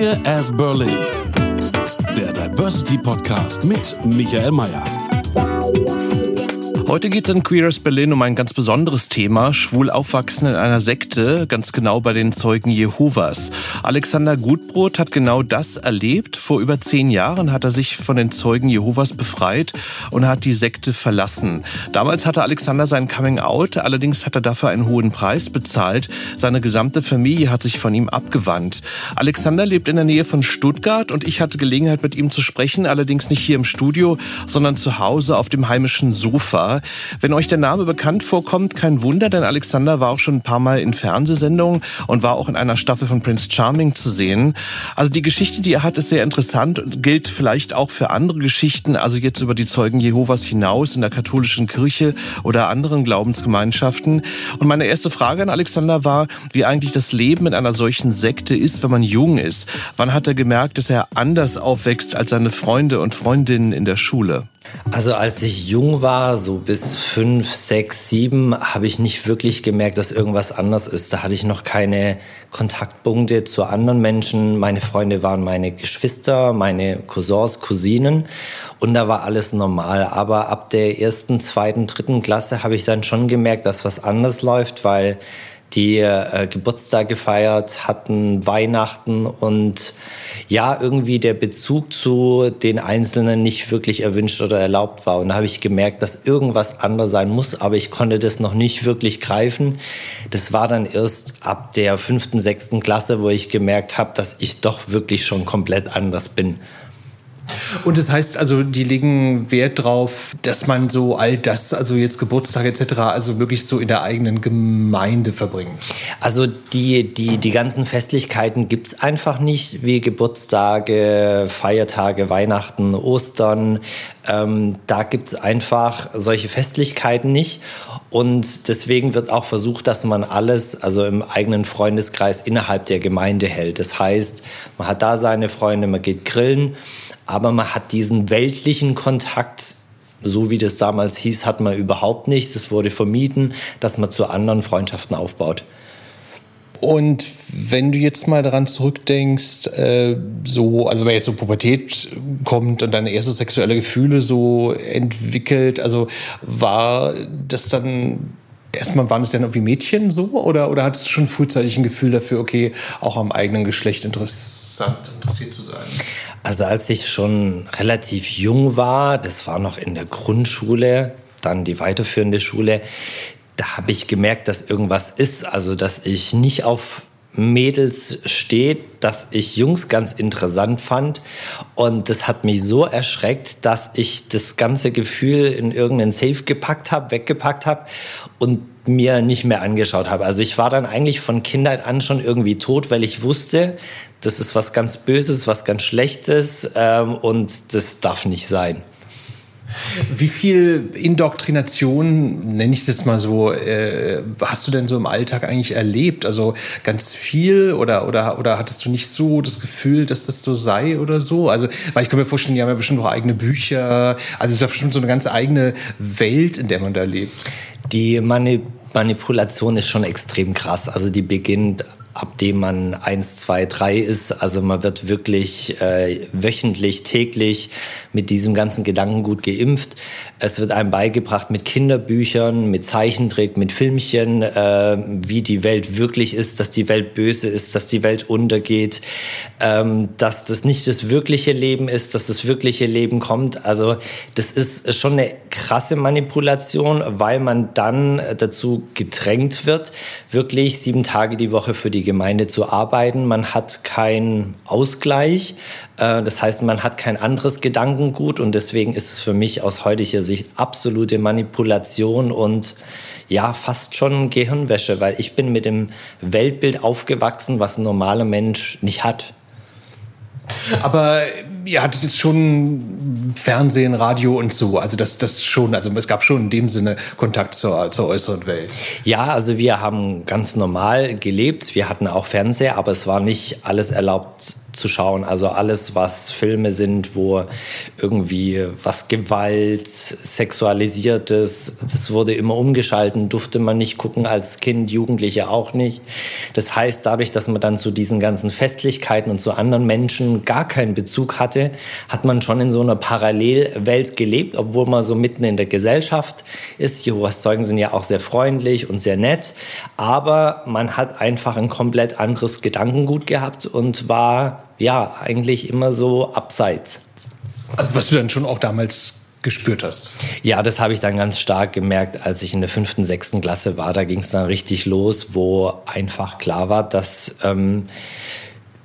Queer as Berlin. Der Diversity Podcast mit Michael Mayer. Heute geht es in Queers Berlin um ein ganz besonderes Thema, schwul aufwachsen in einer Sekte, ganz genau bei den Zeugen Jehovas. Alexander Gutbrot hat genau das erlebt. Vor über zehn Jahren hat er sich von den Zeugen Jehovas befreit und hat die Sekte verlassen. Damals hatte Alexander sein Coming Out, allerdings hat er dafür einen hohen Preis bezahlt. Seine gesamte Familie hat sich von ihm abgewandt. Alexander lebt in der Nähe von Stuttgart und ich hatte Gelegenheit mit ihm zu sprechen, allerdings nicht hier im Studio, sondern zu Hause auf dem heimischen Sofa. Wenn euch der Name bekannt vorkommt, kein Wunder, denn Alexander war auch schon ein paar Mal in Fernsehsendungen und war auch in einer Staffel von Prince Charming zu sehen. Also die Geschichte, die er hat, ist sehr interessant und gilt vielleicht auch für andere Geschichten, also jetzt über die Zeugen Jehovas hinaus in der katholischen Kirche oder anderen Glaubensgemeinschaften. Und meine erste Frage an Alexander war, wie eigentlich das Leben in einer solchen Sekte ist, wenn man jung ist. Wann hat er gemerkt, dass er anders aufwächst als seine Freunde und Freundinnen in der Schule? Also als ich jung war, so bis fünf, sechs, sieben, habe ich nicht wirklich gemerkt, dass irgendwas anders ist. Da hatte ich noch keine Kontaktpunkte zu anderen Menschen. Meine Freunde waren meine Geschwister, meine Cousins, Cousinen und da war alles normal. Aber ab der ersten, zweiten, dritten Klasse habe ich dann schon gemerkt, dass was anders läuft, weil die äh, Geburtstag gefeiert hatten, Weihnachten und ja, irgendwie der Bezug zu den Einzelnen nicht wirklich erwünscht oder erlaubt war. Und da habe ich gemerkt, dass irgendwas anders sein muss, aber ich konnte das noch nicht wirklich greifen. Das war dann erst ab der fünften, sechsten Klasse, wo ich gemerkt habe, dass ich doch wirklich schon komplett anders bin. Und das heißt also, die legen Wert drauf, dass man so all das, also jetzt Geburtstag etc., also wirklich so in der eigenen Gemeinde verbringt. Also die, die, die ganzen Festlichkeiten gibt es einfach nicht, wie Geburtstage, Feiertage, Weihnachten, Ostern. Ähm, da gibt es einfach solche Festlichkeiten nicht. Und deswegen wird auch versucht, dass man alles, also im eigenen Freundeskreis innerhalb der Gemeinde hält. Das heißt, man hat da seine Freunde, man geht grillen aber man hat diesen weltlichen Kontakt, so wie das damals hieß, hat man überhaupt nicht. Es wurde vermieden, dass man zu anderen Freundschaften aufbaut. Und wenn du jetzt mal daran zurückdenkst, äh, so, also wenn jetzt so Pubertät kommt und deine erste sexuelle Gefühle so entwickelt, also war das dann erstmal waren es dann irgendwie Mädchen so oder, oder hattest du schon frühzeitig ein Gefühl dafür, okay, auch am eigenen Geschlecht interessant, interessiert zu sein? Also als ich schon relativ jung war, das war noch in der Grundschule, dann die weiterführende Schule, da habe ich gemerkt, dass irgendwas ist. Also dass ich nicht auf Mädels steht, dass ich Jungs ganz interessant fand. Und das hat mich so erschreckt, dass ich das ganze Gefühl in irgendeinen Safe gepackt habe, weggepackt habe und mir nicht mehr angeschaut habe. Also ich war dann eigentlich von Kindheit an schon irgendwie tot, weil ich wusste, das ist was ganz Böses, was ganz Schlechtes ähm, und das darf nicht sein. Wie viel Indoktrination, nenne ich es jetzt mal so, äh, hast du denn so im Alltag eigentlich erlebt? Also ganz viel oder, oder, oder hattest du nicht so das Gefühl, dass das so sei oder so? Also, weil ich kann mir vorstellen, die haben ja bestimmt auch eigene Bücher. Also es ist ja bestimmt so eine ganz eigene Welt, in der man da lebt. Die Manipulation ist schon extrem krass. Also die beginnt ab dem man eins, zwei, drei ist. Also man wird wirklich äh, wöchentlich, täglich mit diesem ganzen Gedankengut geimpft. Es wird einem beigebracht mit Kinderbüchern, mit Zeichentrick, mit Filmchen, äh, wie die Welt wirklich ist, dass die Welt böse ist, dass die Welt untergeht, ähm, dass das nicht das wirkliche Leben ist, dass das wirkliche Leben kommt. Also das ist schon eine krasse Manipulation, weil man dann dazu gedrängt wird, wirklich sieben Tage die Woche für die Gemeinde zu arbeiten. Man hat keinen Ausgleich. Äh, das heißt, man hat kein anderes Gedankengut und deswegen ist es für mich aus heutiger Sicht absolute Manipulation und ja fast schon Gehirnwäsche, weil ich bin mit dem Weltbild aufgewachsen, was ein normaler Mensch nicht hat. Aber ihr hattet jetzt schon Fernsehen, Radio und so. Also das, das schon, also es gab schon in dem Sinne Kontakt zur, zur äußeren Welt. Ja, also wir haben ganz normal gelebt. Wir hatten auch Fernseher, aber es war nicht alles erlaubt zu schauen. Also alles, was Filme sind, wo irgendwie was Gewalt, Sexualisiertes, das wurde immer umgeschalten, durfte man nicht gucken als Kind, Jugendliche auch nicht. Das heißt, dadurch, dass man dann zu diesen ganzen Festlichkeiten und zu anderen Menschen gar keinen Bezug hatte, hat man schon in so einer Parallelwelt gelebt, obwohl man so mitten in der Gesellschaft ist. Jehovas Zeugen sind ja auch sehr freundlich und sehr nett, aber man hat einfach ein komplett anderes Gedankengut gehabt und war ja eigentlich immer so abseits. Also was du dann schon auch damals gespürt hast? Ja, das habe ich dann ganz stark gemerkt, als ich in der fünften, sechsten Klasse war. Da ging es dann richtig los, wo einfach klar war, dass ähm,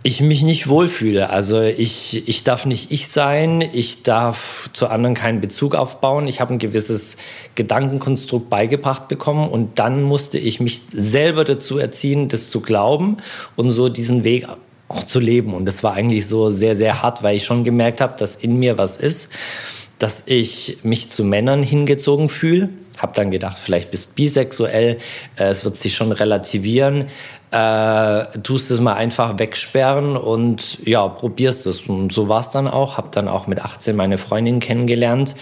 ich mich nicht wohlfühle. Also ich, ich darf nicht ich sein, ich darf zu anderen keinen Bezug aufbauen. Ich habe ein gewisses Gedankenkonstrukt beigebracht bekommen und dann musste ich mich selber dazu erziehen, das zu glauben und so diesen Weg auch zu leben. Und das war eigentlich so sehr, sehr hart, weil ich schon gemerkt habe, dass in mir was ist, dass ich mich zu Männern hingezogen fühle. Hab dann gedacht, vielleicht bist bisexuell, äh, es wird sich schon relativieren. Äh, tust es mal einfach wegsperren und ja, probierst es. Und so war es dann auch. Hab dann auch mit 18 meine Freundin kennengelernt.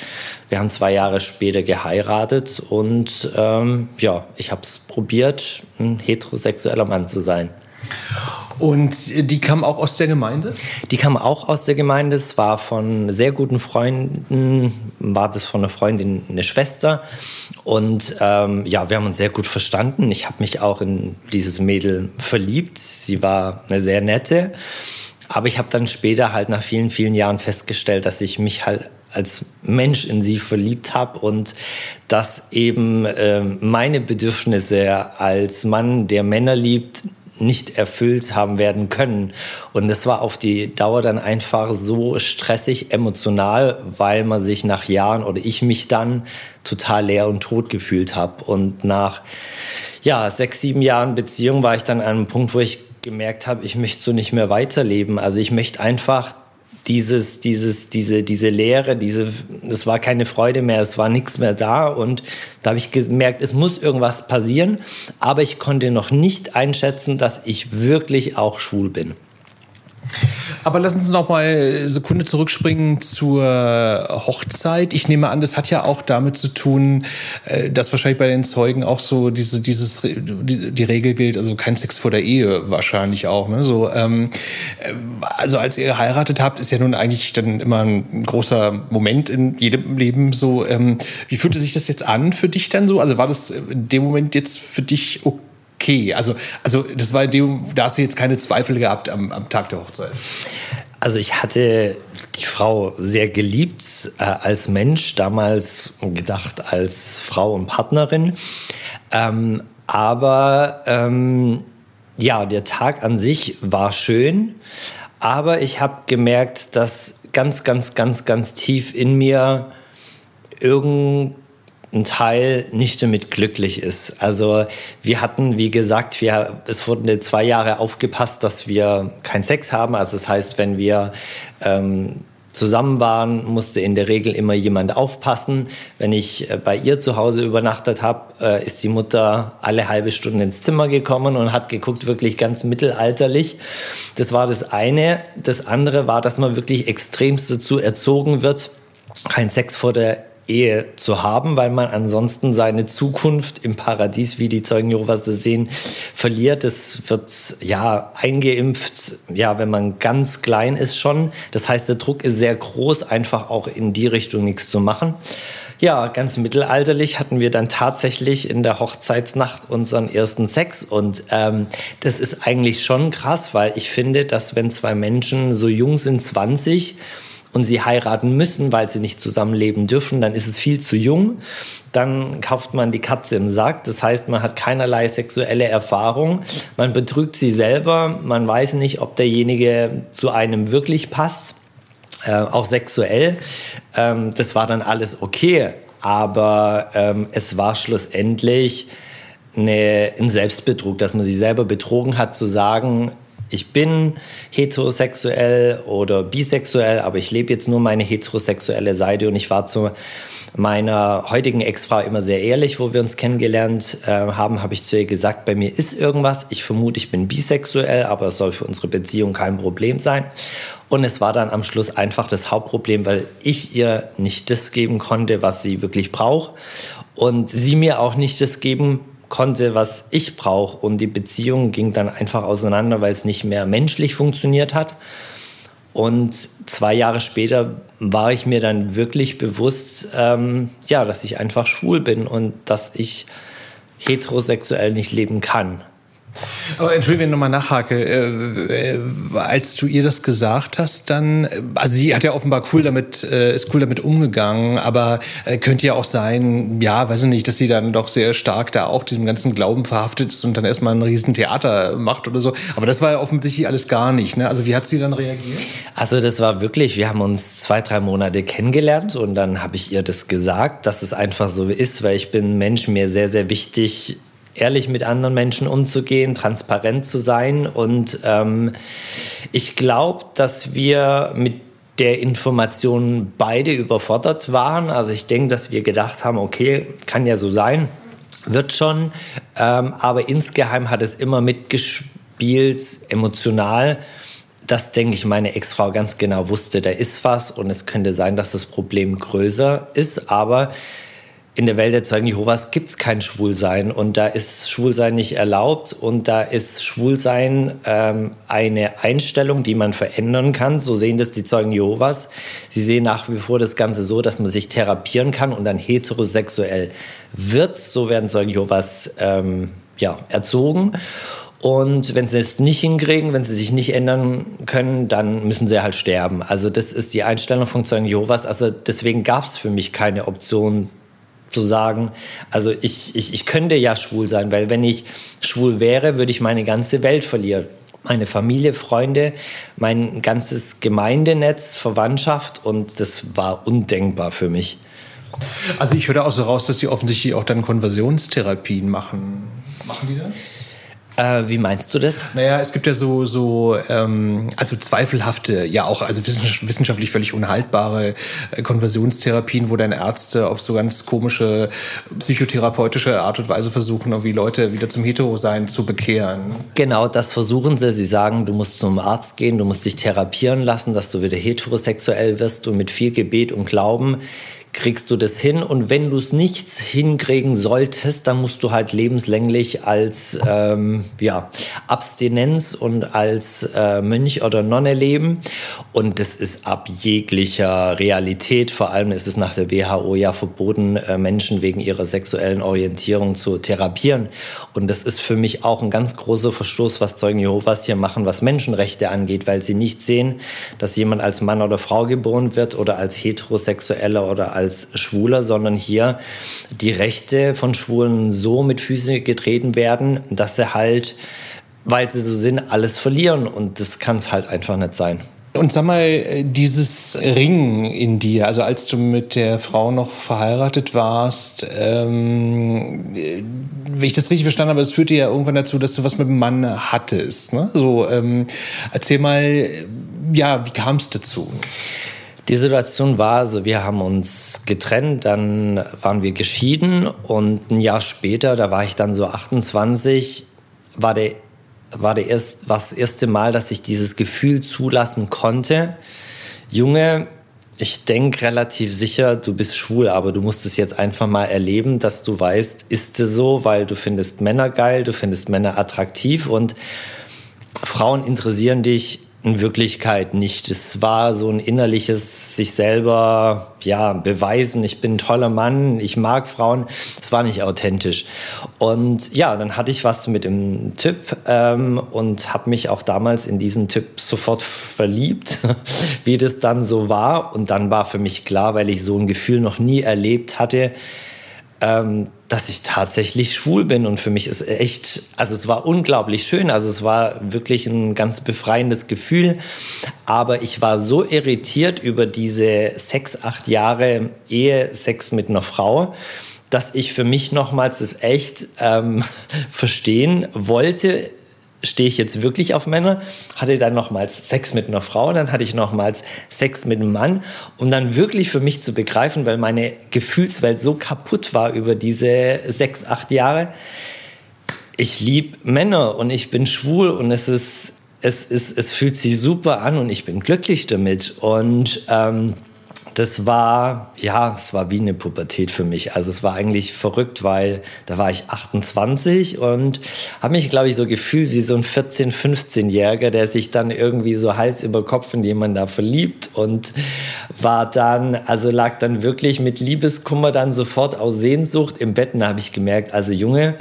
Wir haben zwei Jahre später geheiratet und ähm, ja, ich habe es probiert, ein heterosexueller Mann zu sein. Und die kam auch aus der Gemeinde? Die kam auch aus der Gemeinde. Es war von sehr guten Freunden, war das von einer Freundin eine Schwester. Und ähm, ja, wir haben uns sehr gut verstanden. Ich habe mich auch in dieses Mädel verliebt. Sie war eine sehr nette. Aber ich habe dann später halt nach vielen, vielen Jahren festgestellt, dass ich mich halt als Mensch in sie verliebt habe und dass eben äh, meine Bedürfnisse als Mann, der Männer liebt, nicht erfüllt haben werden können. Und es war auf die Dauer dann einfach so stressig emotional, weil man sich nach Jahren oder ich mich dann total leer und tot gefühlt habe. Und nach ja, sechs, sieben Jahren Beziehung war ich dann an einem Punkt, wo ich gemerkt habe, ich möchte so nicht mehr weiterleben. Also ich möchte einfach dieses, dieses, diese, diese Leere, diese, es war keine Freude mehr, es war nichts mehr da und da habe ich gemerkt, es muss irgendwas passieren, aber ich konnte noch nicht einschätzen, dass ich wirklich auch schwul bin. Aber lass uns noch mal eine Sekunde zurückspringen zur Hochzeit. Ich nehme an, das hat ja auch damit zu tun, äh, dass wahrscheinlich bei den Zeugen auch so diese, dieses, die Regel gilt, also kein Sex vor der Ehe wahrscheinlich auch. Ne? So, ähm, äh, also als ihr geheiratet habt, ist ja nun eigentlich dann immer ein großer Moment in jedem Leben so. Ähm, wie fühlte sich das jetzt an für dich dann so? Also war das in dem Moment jetzt für dich okay? Okay. Also, also das war in dem, da hast du jetzt keine Zweifel gehabt am, am Tag der Hochzeit. Also ich hatte die Frau sehr geliebt äh, als Mensch, damals gedacht als Frau und Partnerin. Ähm, aber ähm, ja, der Tag an sich war schön, aber ich habe gemerkt, dass ganz, ganz, ganz, ganz tief in mir irgend ein Teil nicht damit glücklich ist. Also wir hatten, wie gesagt, wir, es wurden zwei Jahre aufgepasst, dass wir keinen Sex haben. Also das heißt, wenn wir ähm, zusammen waren, musste in der Regel immer jemand aufpassen. Wenn ich äh, bei ihr zu Hause übernachtet habe, äh, ist die Mutter alle halbe Stunde ins Zimmer gekommen und hat geguckt, wirklich ganz mittelalterlich. Das war das eine. Das andere war, dass man wirklich extremst dazu erzogen wird, kein Sex vor der Ehe zu haben, weil man ansonsten seine Zukunft im Paradies, wie die Zeugen Jehovas das sehen, verliert. Es wird ja eingeimpft, ja, wenn man ganz klein ist schon. Das heißt, der Druck ist sehr groß, einfach auch in die Richtung nichts zu machen. Ja, ganz mittelalterlich hatten wir dann tatsächlich in der Hochzeitsnacht unseren ersten Sex. Und ähm, das ist eigentlich schon krass, weil ich finde, dass wenn zwei Menschen so jung sind, 20, und sie heiraten müssen, weil sie nicht zusammenleben dürfen, dann ist es viel zu jung. Dann kauft man die Katze im Sack. Das heißt, man hat keinerlei sexuelle Erfahrung. Man betrügt sie selber. Man weiß nicht, ob derjenige zu einem wirklich passt. Äh, auch sexuell. Ähm, das war dann alles okay. aber ähm, es war schlussendlich eine, ein Selbstbetrug, dass man sich selber betrogen hat, zu sagen, ich bin heterosexuell oder bisexuell, aber ich lebe jetzt nur meine heterosexuelle Seite und ich war zu meiner heutigen Ex-Frau immer sehr ehrlich, wo wir uns kennengelernt äh, haben, habe ich zu ihr gesagt, bei mir ist irgendwas. Ich vermute, ich bin bisexuell, aber es soll für unsere Beziehung kein Problem sein. Und es war dann am Schluss einfach das Hauptproblem, weil ich ihr nicht das geben konnte, was sie wirklich braucht. Und sie mir auch nicht das geben konnte, was ich brauche. Und die Beziehung ging dann einfach auseinander, weil es nicht mehr menschlich funktioniert hat. Und zwei Jahre später war ich mir dann wirklich bewusst, ähm, ja, dass ich einfach schwul bin und dass ich heterosexuell nicht leben kann. Aber entschuldige, wenn ich nochmal nachhake. Äh, äh, als du ihr das gesagt hast, dann, also sie hat ja offenbar cool damit, äh, ist cool damit umgegangen, aber äh, könnte ja auch sein, ja, weiß ich nicht, dass sie dann doch sehr stark da auch diesem ganzen Glauben verhaftet ist und dann erstmal ein Riesentheater macht oder so. Aber das war ja offensichtlich alles gar nicht. Ne? Also wie hat sie dann reagiert? Also das war wirklich, wir haben uns zwei, drei Monate kennengelernt und dann habe ich ihr das gesagt, dass es einfach so ist, weil ich bin Mensch, mir sehr, sehr wichtig, ehrlich mit anderen Menschen umzugehen, transparent zu sein. Und ähm, ich glaube, dass wir mit der Information beide überfordert waren. Also ich denke, dass wir gedacht haben, okay, kann ja so sein, wird schon. Ähm, aber insgeheim hat es immer mitgespielt, emotional dass, denke ich, meine Ex-Frau ganz genau wusste, da ist was und es könnte sein, dass das Problem größer ist. Aber in der Welt der Zeugen Jehovas gibt es kein Schwulsein und da ist Schwulsein nicht erlaubt und da ist Schwulsein ähm, eine Einstellung, die man verändern kann. So sehen das die Zeugen Jehovas. Sie sehen nach wie vor das Ganze so, dass man sich therapieren kann und dann heterosexuell wird. So werden Zeugen Jehovas ähm, ja, erzogen. Und wenn sie es nicht hinkriegen, wenn sie sich nicht ändern können, dann müssen sie halt sterben. Also das ist die Einstellung von Zeugen Jehovas. Also deswegen gab es für mich keine Option zu sagen, also ich, ich, ich könnte ja schwul sein, weil wenn ich schwul wäre, würde ich meine ganze Welt verlieren. Meine Familie, Freunde, mein ganzes Gemeindenetz, Verwandtschaft und das war undenkbar für mich. Also ich höre auch so raus, dass Sie offensichtlich auch dann Konversionstherapien machen. Machen die das? Äh, wie meinst du das? Naja, es gibt ja so, so ähm, also zweifelhafte, ja auch also wissenschaftlich völlig unhaltbare äh, Konversionstherapien, wo dann Ärzte auf so ganz komische psychotherapeutische Art und Weise versuchen, irgendwie Leute wieder zum Hetero-Sein zu bekehren. Genau, das versuchen sie. Sie sagen, du musst zum Arzt gehen, du musst dich therapieren lassen, dass du wieder heterosexuell wirst und mit viel Gebet und Glauben kriegst du das hin. Und wenn du es nicht hinkriegen solltest, dann musst du halt lebenslänglich als ähm, ja, Abstinenz und als äh, Mönch oder Nonne leben. Und das ist ab jeglicher Realität. Vor allem ist es nach der WHO ja verboten, äh, Menschen wegen ihrer sexuellen Orientierung zu therapieren. Und das ist für mich auch ein ganz großer Verstoß, was Zeugen Jehovas hier machen, was Menschenrechte angeht, weil sie nicht sehen, dass jemand als Mann oder Frau geboren wird oder als Heterosexueller oder als als Schwuler, sondern hier die Rechte von Schwulen so mit Füßen getreten werden, dass sie halt, weil sie so sind, alles verlieren. Und das kann es halt einfach nicht sein. Und sag mal, dieses Ringen in dir, also als du mit der Frau noch verheiratet warst, ähm, wenn ich das richtig verstanden habe, es führte ja irgendwann dazu, dass du was mit dem Mann hattest. Ne? So, ähm, erzähl mal, ja, wie kam es dazu? Die Situation war so, wir haben uns getrennt, dann waren wir geschieden und ein Jahr später, da war ich dann so 28, war, der, war, der erst, war das erste Mal, dass ich dieses Gefühl zulassen konnte. Junge, ich denke relativ sicher, du bist schwul, aber du musst es jetzt einfach mal erleben, dass du weißt, ist es so, weil du findest Männer geil, du findest Männer attraktiv und Frauen interessieren dich in Wirklichkeit nicht. Es war so ein innerliches sich selber ja beweisen. Ich bin ein toller Mann, ich mag Frauen. Es war nicht authentisch. Und ja, dann hatte ich was mit dem Typ ähm, und habe mich auch damals in diesen Typ sofort verliebt, wie das dann so war. Und dann war für mich klar, weil ich so ein Gefühl noch nie erlebt hatte. Ähm, dass ich tatsächlich schwul bin und für mich ist echt, also es war unglaublich schön, also es war wirklich ein ganz befreiendes Gefühl, aber ich war so irritiert über diese sechs, acht Jahre Ehe, Sex mit einer Frau, dass ich für mich nochmals das echt ähm, verstehen wollte, stehe ich jetzt wirklich auf Männer, hatte dann nochmals Sex mit einer Frau, dann hatte ich nochmals Sex mit einem Mann, um dann wirklich für mich zu begreifen, weil meine Gefühlswelt so kaputt war über diese sechs, acht Jahre. Ich liebe Männer und ich bin schwul und es ist, es ist, es fühlt sich super an und ich bin glücklich damit und ähm, das war, ja, es war wie eine Pubertät für mich. Also es war eigentlich verrückt, weil da war ich 28 und habe mich, glaube ich, so gefühlt wie so ein 14-, 15-Jähriger, der sich dann irgendwie so Hals über Kopf in jemanden da verliebt und war dann, also lag dann wirklich mit Liebeskummer dann sofort aus Sehnsucht im Bett. Da habe ich gemerkt, also Junge,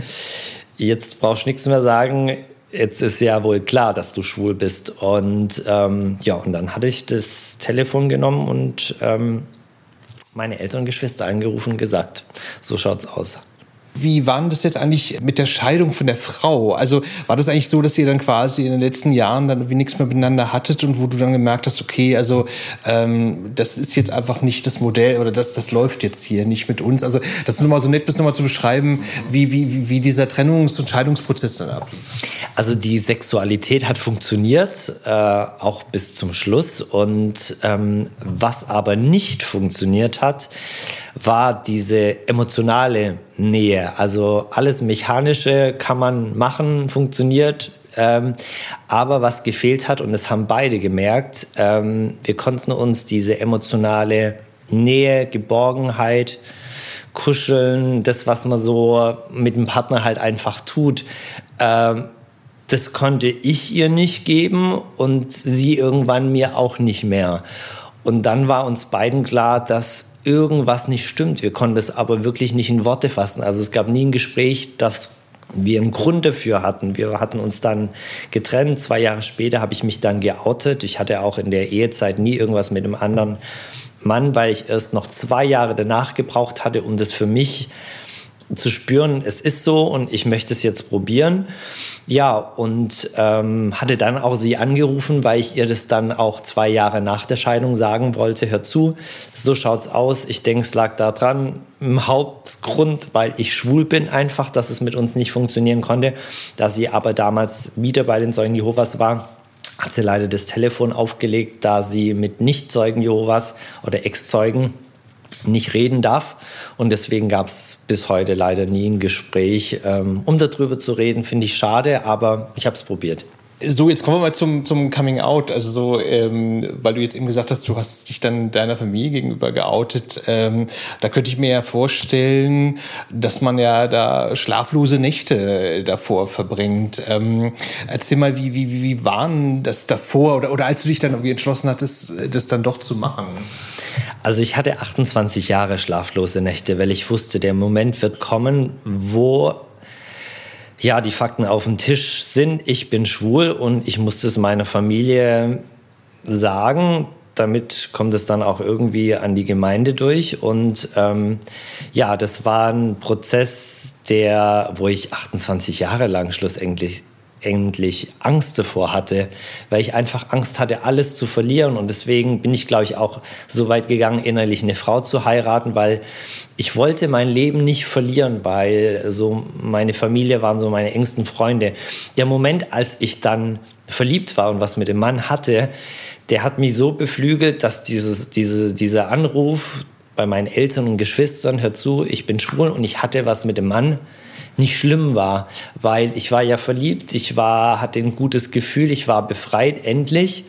jetzt brauchst du nichts mehr sagen, jetzt ist ja wohl klar, dass du schwul bist. Und ähm, ja, und dann hatte ich das Telefon genommen und ähm, meine Eltern und Geschwister angerufen und gesagt, so schaut's aus. Wie war denn das jetzt eigentlich mit der Scheidung von der Frau? Also war das eigentlich so, dass ihr dann quasi in den letzten Jahren dann irgendwie nichts mehr miteinander hattet und wo du dann gemerkt hast, okay, also ähm, das ist jetzt einfach nicht das Modell oder das, das läuft jetzt hier nicht mit uns. Also das ist nochmal so nett, bis nochmal zu beschreiben, wie, wie, wie dieser Trennungs- und Scheidungsprozess dann ablief. Also die Sexualität hat funktioniert, äh, auch bis zum Schluss. Und ähm, was aber nicht funktioniert hat, war diese emotionale Nähe. Also alles Mechanische kann man machen, funktioniert. Ähm, aber was gefehlt hat, und das haben beide gemerkt, ähm, wir konnten uns diese emotionale Nähe, Geborgenheit, Kuscheln, das, was man so mit dem Partner halt einfach tut, ähm, das konnte ich ihr nicht geben und sie irgendwann mir auch nicht mehr. Und dann war uns beiden klar, dass irgendwas nicht stimmt. Wir konnten es aber wirklich nicht in Worte fassen. Also es gab nie ein Gespräch, das wir einen Grund dafür hatten. Wir hatten uns dann getrennt. Zwei Jahre später habe ich mich dann geoutet. Ich hatte auch in der Ehezeit nie irgendwas mit einem anderen Mann, weil ich erst noch zwei Jahre danach gebraucht hatte, um das für mich zu spüren, es ist so und ich möchte es jetzt probieren. Ja, und ähm, hatte dann auch sie angerufen, weil ich ihr das dann auch zwei Jahre nach der Scheidung sagen wollte. Hör zu, so schaut's aus. Ich denke, es lag daran, im Hauptgrund, weil ich schwul bin, einfach, dass es mit uns nicht funktionieren konnte. Da sie aber damals wieder bei den Zeugen Jehovas war, hat sie leider das Telefon aufgelegt, da sie mit Nicht-Zeugen Jehovas oder Ex-Zeugen nicht reden darf. Und deswegen gab es bis heute leider nie ein Gespräch, ähm, um darüber zu reden. Finde ich schade, aber ich habe es probiert. So, jetzt kommen wir mal zum, zum Coming Out. Also so, ähm, weil du jetzt eben gesagt hast, du hast dich dann deiner Familie gegenüber geoutet. Ähm, da könnte ich mir ja vorstellen, dass man ja da schlaflose Nächte davor verbringt. Ähm, erzähl mal, wie, wie, wie waren das davor oder, oder als du dich dann irgendwie entschlossen hattest, das dann doch zu machen? Also ich hatte 28 Jahre schlaflose Nächte, weil ich wusste, der Moment wird kommen, wo ja die Fakten auf dem Tisch sind. Ich bin schwul und ich musste es meiner Familie sagen. Damit kommt es dann auch irgendwie an die Gemeinde durch. Und ähm, ja, das war ein Prozess, der, wo ich 28 Jahre lang schlussendlich endlich Angst davor hatte, weil ich einfach Angst hatte, alles zu verlieren. Und deswegen bin ich, glaube ich, auch so weit gegangen, innerlich eine Frau zu heiraten, weil ich wollte mein Leben nicht verlieren, weil so meine Familie waren so meine engsten Freunde. Der Moment, als ich dann verliebt war und was mit dem Mann hatte, der hat mich so beflügelt, dass dieses, diese, dieser Anruf bei meinen Eltern und Geschwistern, hör zu, ich bin schwul und ich hatte was mit dem Mann, nicht schlimm war, weil ich war ja verliebt, ich war, hatte ein gutes Gefühl, ich war befreit endlich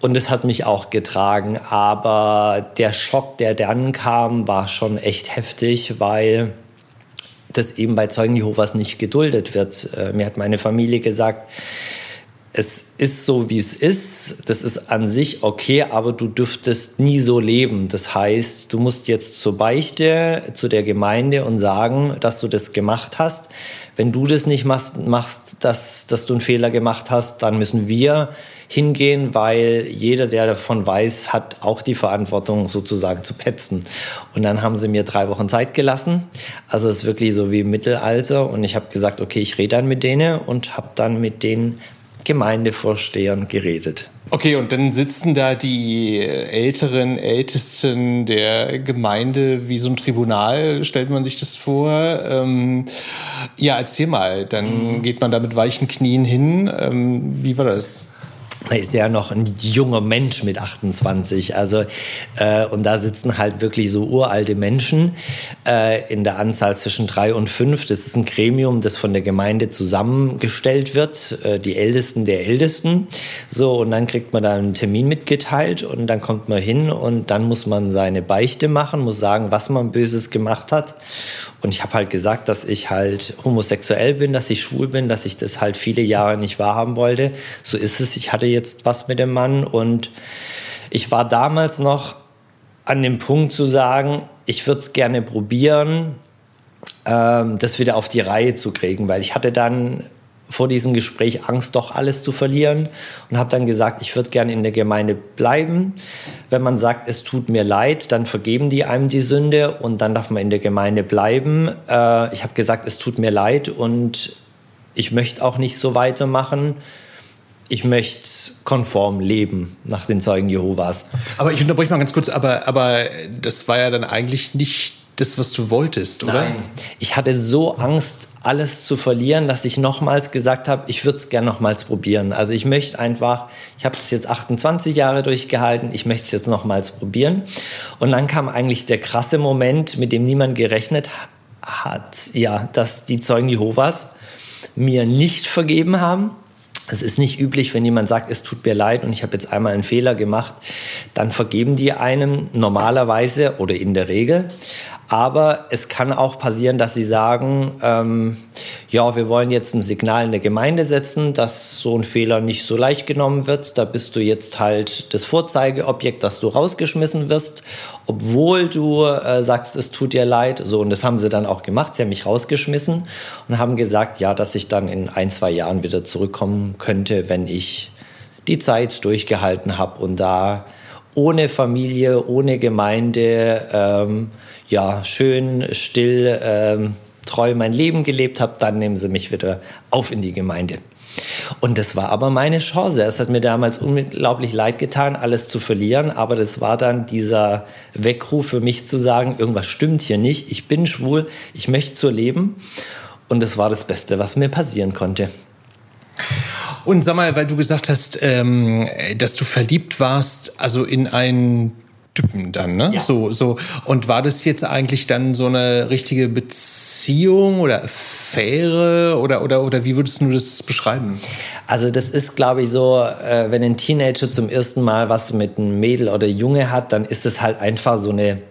und es hat mich auch getragen. Aber der Schock, der dann kam, war schon echt heftig, weil das eben bei Zeugen Jehovas nicht geduldet wird. Äh, mir hat meine Familie gesagt, es ist so, wie es ist. Das ist an sich okay, aber du dürftest nie so leben. Das heißt, du musst jetzt zur Beichte, zu der Gemeinde und sagen, dass du das gemacht hast. Wenn du das nicht machst, machst dass, dass du einen Fehler gemacht hast, dann müssen wir hingehen, weil jeder, der davon weiß, hat auch die Verantwortung sozusagen zu petzen. Und dann haben sie mir drei Wochen Zeit gelassen. Also es ist wirklich so wie im Mittelalter. Und ich habe gesagt, okay, ich rede dann mit denen und habe dann mit den Gemeindevorstehern geredet. Okay, und dann sitzen da die älteren, ältesten der Gemeinde wie so ein Tribunal, stellt man sich das vor. Ähm, ja, erzähl mal, dann mhm. geht man da mit weichen Knien hin. Ähm, wie war das? Ist ja noch ein junger Mensch mit 28. Also, äh, und da sitzen halt wirklich so uralte Menschen äh, in der Anzahl zwischen drei und fünf. Das ist ein Gremium, das von der Gemeinde zusammengestellt wird, äh, die Ältesten der Ältesten. So, und dann kriegt man da einen Termin mitgeteilt und dann kommt man hin und dann muss man seine Beichte machen, muss sagen, was man Böses gemacht hat. Und ich habe halt gesagt, dass ich halt homosexuell bin, dass ich schwul bin, dass ich das halt viele Jahre nicht wahrhaben wollte. So ist es. Ich hatte jetzt was mit dem Mann und ich war damals noch an dem Punkt zu sagen, ich würde es gerne probieren, ähm, das wieder auf die Reihe zu kriegen, weil ich hatte dann vor diesem Gespräch Angst, doch alles zu verlieren und habe dann gesagt, ich würde gerne in der Gemeinde bleiben. Wenn man sagt, es tut mir leid, dann vergeben die einem die Sünde und dann darf man in der Gemeinde bleiben. Äh, ich habe gesagt, es tut mir leid und ich möchte auch nicht so weitermachen. Ich möchte konform leben nach den Zeugen Jehovas. Aber ich unterbreche mal ganz kurz, aber, aber das war ja dann eigentlich nicht das, was du wolltest, oder? Nein, ich hatte so Angst, alles zu verlieren, dass ich nochmals gesagt habe, ich würde es gerne nochmals probieren. Also ich möchte einfach, ich habe das jetzt 28 Jahre durchgehalten, ich möchte es jetzt nochmals probieren. Und dann kam eigentlich der krasse Moment, mit dem niemand gerechnet hat, ja, dass die Zeugen Jehovas mir nicht vergeben haben. Es ist nicht üblich, wenn jemand sagt, es tut mir leid und ich habe jetzt einmal einen Fehler gemacht, dann vergeben die einem normalerweise oder in der Regel. Aber es kann auch passieren, dass sie sagen, ähm, ja, wir wollen jetzt ein Signal in der Gemeinde setzen, dass so ein Fehler nicht so leicht genommen wird. Da bist du jetzt halt das Vorzeigeobjekt, dass du rausgeschmissen wirst, obwohl du äh, sagst, es tut dir leid. So, und das haben sie dann auch gemacht. Sie haben mich rausgeschmissen und haben gesagt, ja, dass ich dann in ein, zwei Jahren wieder zurückkommen könnte, wenn ich die Zeit durchgehalten habe und da ohne Familie, ohne Gemeinde, ähm, ja, schön, still, ähm, treu mein Leben gelebt habe, dann nehmen sie mich wieder auf in die Gemeinde. Und das war aber meine Chance. Es hat mir damals unglaublich leid getan, alles zu verlieren, aber das war dann dieser Weckruf für mich zu sagen, irgendwas stimmt hier nicht, ich bin schwul, ich möchte so leben. Und das war das Beste, was mir passieren konnte. Und sag mal, weil du gesagt hast, ähm, dass du verliebt warst, also in einen Typen dann, ne? Ja. So, so. Und war das jetzt eigentlich dann so eine richtige Beziehung oder Affäre oder, oder, oder wie würdest du das beschreiben? Also das ist, glaube ich, so, äh, wenn ein Teenager zum ersten Mal was mit einem Mädel oder Junge hat, dann ist es halt einfach so eine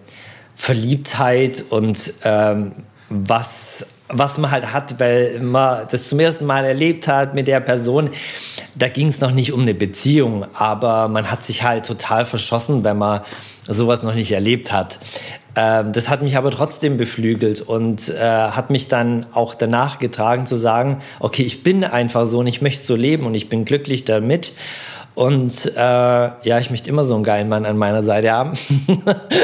Verliebtheit und ähm, was was man halt hat, weil man das zum ersten Mal erlebt hat mit der Person. Da ging es noch nicht um eine Beziehung, aber man hat sich halt total verschossen, wenn man sowas noch nicht erlebt hat. Ähm, das hat mich aber trotzdem beflügelt und äh, hat mich dann auch danach getragen zu sagen, okay, ich bin einfach so und ich möchte so leben und ich bin glücklich damit. Und äh, ja, ich möchte immer so einen geilen Mann an meiner Seite haben.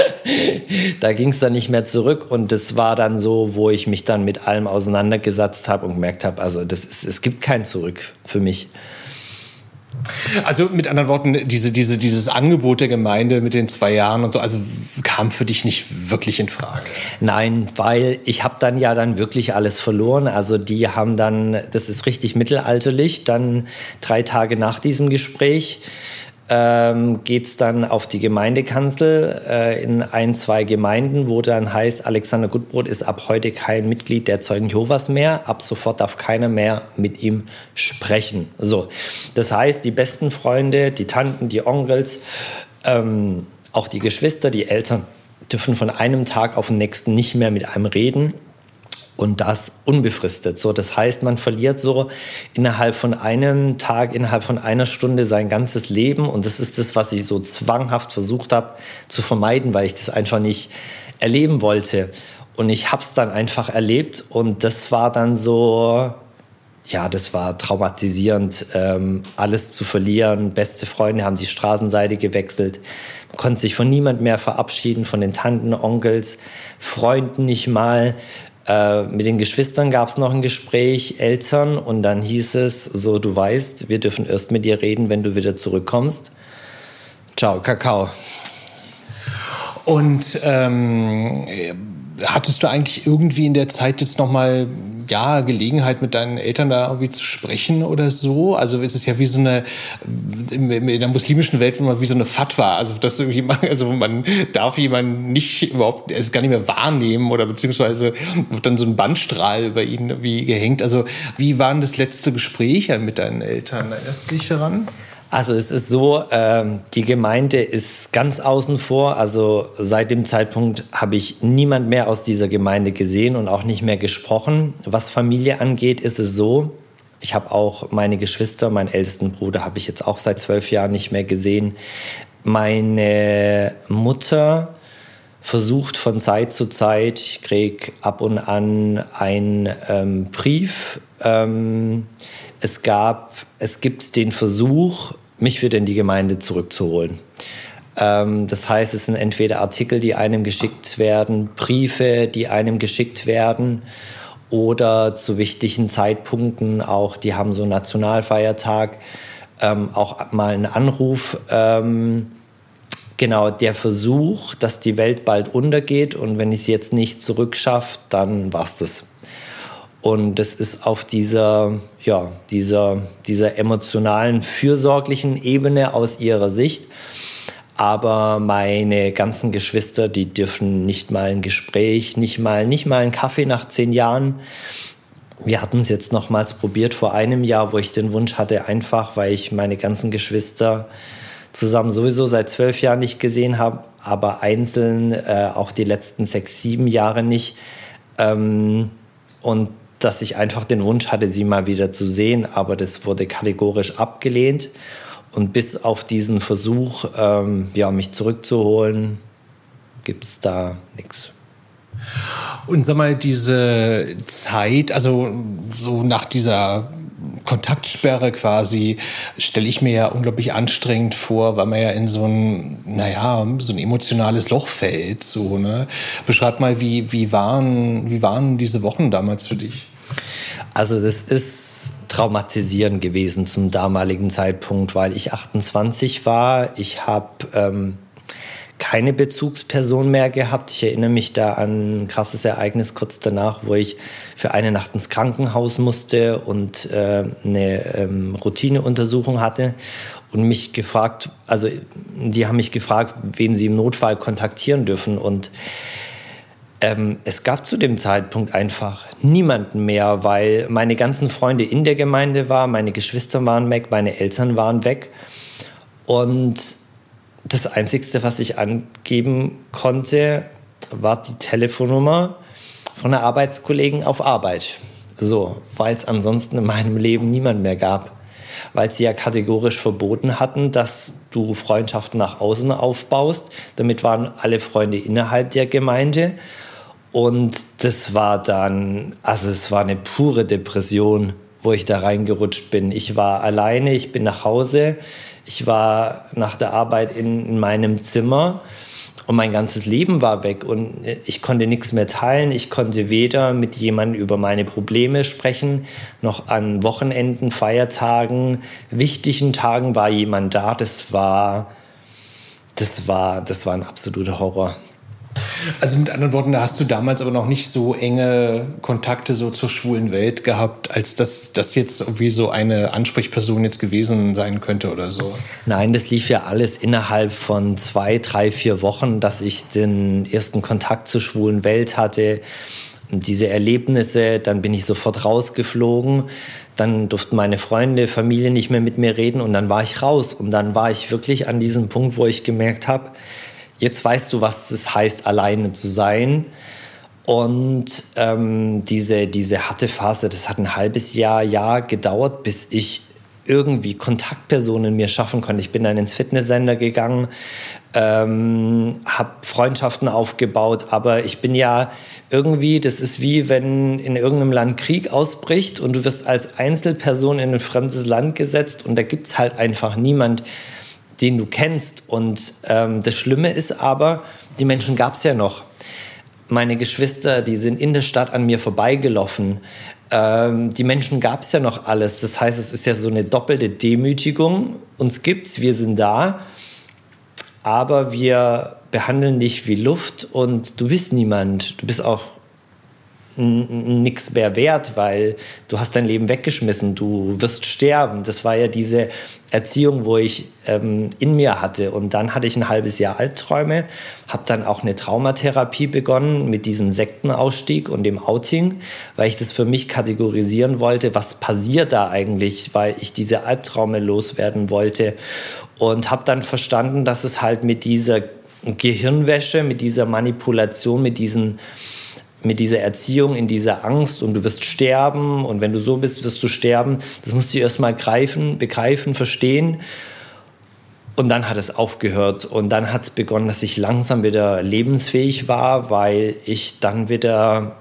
da ging es dann nicht mehr zurück und das war dann so, wo ich mich dann mit allem auseinandergesetzt habe und gemerkt habe, also das ist, es gibt kein Zurück für mich. Also mit anderen Worten, diese, diese, dieses Angebot der Gemeinde mit den zwei Jahren und so, also kam für dich nicht wirklich in Frage? Nein, weil ich habe dann ja dann wirklich alles verloren. Also die haben dann, das ist richtig mittelalterlich, dann drei Tage nach diesem Gespräch ähm, geht es dann auf die Gemeindekanzel äh, in ein, zwei Gemeinden, wo dann heißt, Alexander Gutbrot ist ab heute kein Mitglied der Zeugen Jehovas mehr. Ab sofort darf keiner mehr mit ihm sprechen. So, das heißt, die besten Freunde, die Tanten, die Onkels, ähm, auch die Geschwister, die Eltern dürfen von einem Tag auf den nächsten nicht mehr mit einem reden. Und das unbefristet. So, das heißt, man verliert so innerhalb von einem Tag, innerhalb von einer Stunde sein ganzes Leben. Und das ist das, was ich so zwanghaft versucht habe zu vermeiden, weil ich das einfach nicht erleben wollte. Und ich habe es dann einfach erlebt und das war dann so, ja, das war traumatisierend, ähm, alles zu verlieren. Beste Freunde haben die Straßenseite gewechselt. Man konnte sich von niemand mehr verabschieden, von den Tanten, Onkels, Freunden nicht mal. Äh, mit den Geschwistern gab es noch ein Gespräch, Eltern, und dann hieß es so, du weißt, wir dürfen erst mit dir reden, wenn du wieder zurückkommst. Ciao, Kakao. Und ähm, hattest du eigentlich irgendwie in der Zeit jetzt noch mal ja, Gelegenheit mit deinen Eltern da irgendwie zu sprechen oder so? Also es ist ja wie so eine, in der muslimischen Welt immer wie so eine Fatwa, also dass man, also man darf jemanden nicht überhaupt, es gar nicht mehr wahrnehmen oder beziehungsweise wird dann so ein Bandstrahl über ihn wie gehängt. Also wie war denn das letzte Gespräch mit deinen Eltern? Erinnerst du dich daran? Also es ist so, ähm, die Gemeinde ist ganz außen vor. Also seit dem Zeitpunkt habe ich niemand mehr aus dieser Gemeinde gesehen und auch nicht mehr gesprochen. Was Familie angeht, ist es so, ich habe auch meine Geschwister, meinen ältesten Bruder habe ich jetzt auch seit zwölf Jahren nicht mehr gesehen. Meine Mutter versucht von Zeit zu Zeit, ich kriege ab und an einen ähm, Brief. Ähm, es gab, es gibt den Versuch, mich wieder in die Gemeinde zurückzuholen. Ähm, das heißt, es sind entweder Artikel, die einem geschickt werden, Briefe, die einem geschickt werden oder zu wichtigen Zeitpunkten auch, die haben so einen Nationalfeiertag, ähm, auch mal einen Anruf. Ähm, genau, der Versuch, dass die Welt bald untergeht und wenn ich es jetzt nicht zurückschaffe, dann war es das. Und das ist auf dieser, ja, dieser, dieser emotionalen, fürsorglichen Ebene aus ihrer Sicht. Aber meine ganzen Geschwister, die dürfen nicht mal ein Gespräch, nicht mal, nicht mal einen Kaffee nach zehn Jahren. Wir hatten es jetzt nochmals probiert vor einem Jahr, wo ich den Wunsch hatte, einfach, weil ich meine ganzen Geschwister zusammen sowieso seit zwölf Jahren nicht gesehen habe, aber einzeln äh, auch die letzten sechs, sieben Jahre nicht. Ähm, und dass ich einfach den Wunsch hatte, sie mal wieder zu sehen, aber das wurde kategorisch abgelehnt. Und bis auf diesen Versuch, ähm, ja, mich zurückzuholen, gibt es da nichts. Und sag mal, diese Zeit, also so nach dieser Kontaktsperre quasi, stelle ich mir ja unglaublich anstrengend vor, weil man ja in so ein, naja, so ein emotionales Loch fällt. So, ne? Beschreib mal, wie, wie, waren, wie waren diese Wochen damals für dich? Also das ist traumatisierend gewesen zum damaligen Zeitpunkt, weil ich 28 war. Ich habe ähm, keine Bezugsperson mehr gehabt. Ich erinnere mich da an ein krasses Ereignis kurz danach, wo ich für eine Nacht ins Krankenhaus musste und äh, eine ähm, Routineuntersuchung hatte und mich gefragt, also die haben mich gefragt, wen sie im Notfall kontaktieren dürfen und ähm, es gab zu dem Zeitpunkt einfach niemanden mehr, weil meine ganzen Freunde in der Gemeinde waren, meine Geschwister waren weg, meine Eltern waren weg. Und das Einzige, was ich angeben konnte, war die Telefonnummer von einer Arbeitskollegen auf Arbeit. So, weil es ansonsten in meinem Leben niemand mehr gab. Weil sie ja kategorisch verboten hatten, dass du Freundschaften nach außen aufbaust. Damit waren alle Freunde innerhalb der Gemeinde. Und das war dann, also es war eine pure Depression, wo ich da reingerutscht bin. Ich war alleine, ich bin nach Hause, ich war nach der Arbeit in, in meinem Zimmer und mein ganzes Leben war weg und ich konnte nichts mehr teilen. Ich konnte weder mit jemandem über meine Probleme sprechen, noch an Wochenenden, Feiertagen, wichtigen Tagen war jemand da. Das war, das war, das war ein absoluter Horror. Also mit anderen Worten, da hast du damals aber noch nicht so enge Kontakte so zur schwulen Welt gehabt, als dass das jetzt irgendwie so eine Ansprechperson jetzt gewesen sein könnte oder so. Nein, das lief ja alles innerhalb von zwei, drei, vier Wochen, dass ich den ersten Kontakt zur schwulen Welt hatte. Diese Erlebnisse, dann bin ich sofort rausgeflogen. Dann durften meine Freunde, Familie nicht mehr mit mir reden und dann war ich raus. Und dann war ich wirklich an diesem Punkt, wo ich gemerkt habe, Jetzt weißt du, was es heißt, alleine zu sein. Und ähm, diese, diese harte Phase, das hat ein halbes Jahr, Jahr gedauert, bis ich irgendwie Kontaktpersonen mir schaffen konnte. Ich bin dann ins Fitnesscenter gegangen, ähm, habe Freundschaften aufgebaut, aber ich bin ja irgendwie, das ist wie wenn in irgendeinem Land Krieg ausbricht und du wirst als Einzelperson in ein fremdes Land gesetzt und da gibt es halt einfach niemand, den du kennst. Und ähm, das Schlimme ist aber, die Menschen gab es ja noch. Meine Geschwister, die sind in der Stadt an mir vorbeigelaufen. Ähm, die Menschen gab es ja noch alles. Das heißt, es ist ja so eine doppelte Demütigung. Uns gibt's, wir sind da, aber wir behandeln dich wie Luft und du bist niemand. Du bist auch nichts mehr wert, weil du hast dein Leben weggeschmissen, du wirst sterben. Das war ja diese Erziehung, wo ich ähm, in mir hatte. Und dann hatte ich ein halbes Jahr Albträume, habe dann auch eine Traumatherapie begonnen mit diesem Sektenausstieg und dem Outing, weil ich das für mich kategorisieren wollte, was passiert da eigentlich, weil ich diese Albträume loswerden wollte. Und habe dann verstanden, dass es halt mit dieser Gehirnwäsche, mit dieser Manipulation, mit diesen mit dieser Erziehung, in dieser Angst und du wirst sterben und wenn du so bist, wirst du sterben. Das musst du erstmal greifen, begreifen, verstehen. Und dann hat es aufgehört und dann hat es begonnen, dass ich langsam wieder lebensfähig war, weil ich dann wieder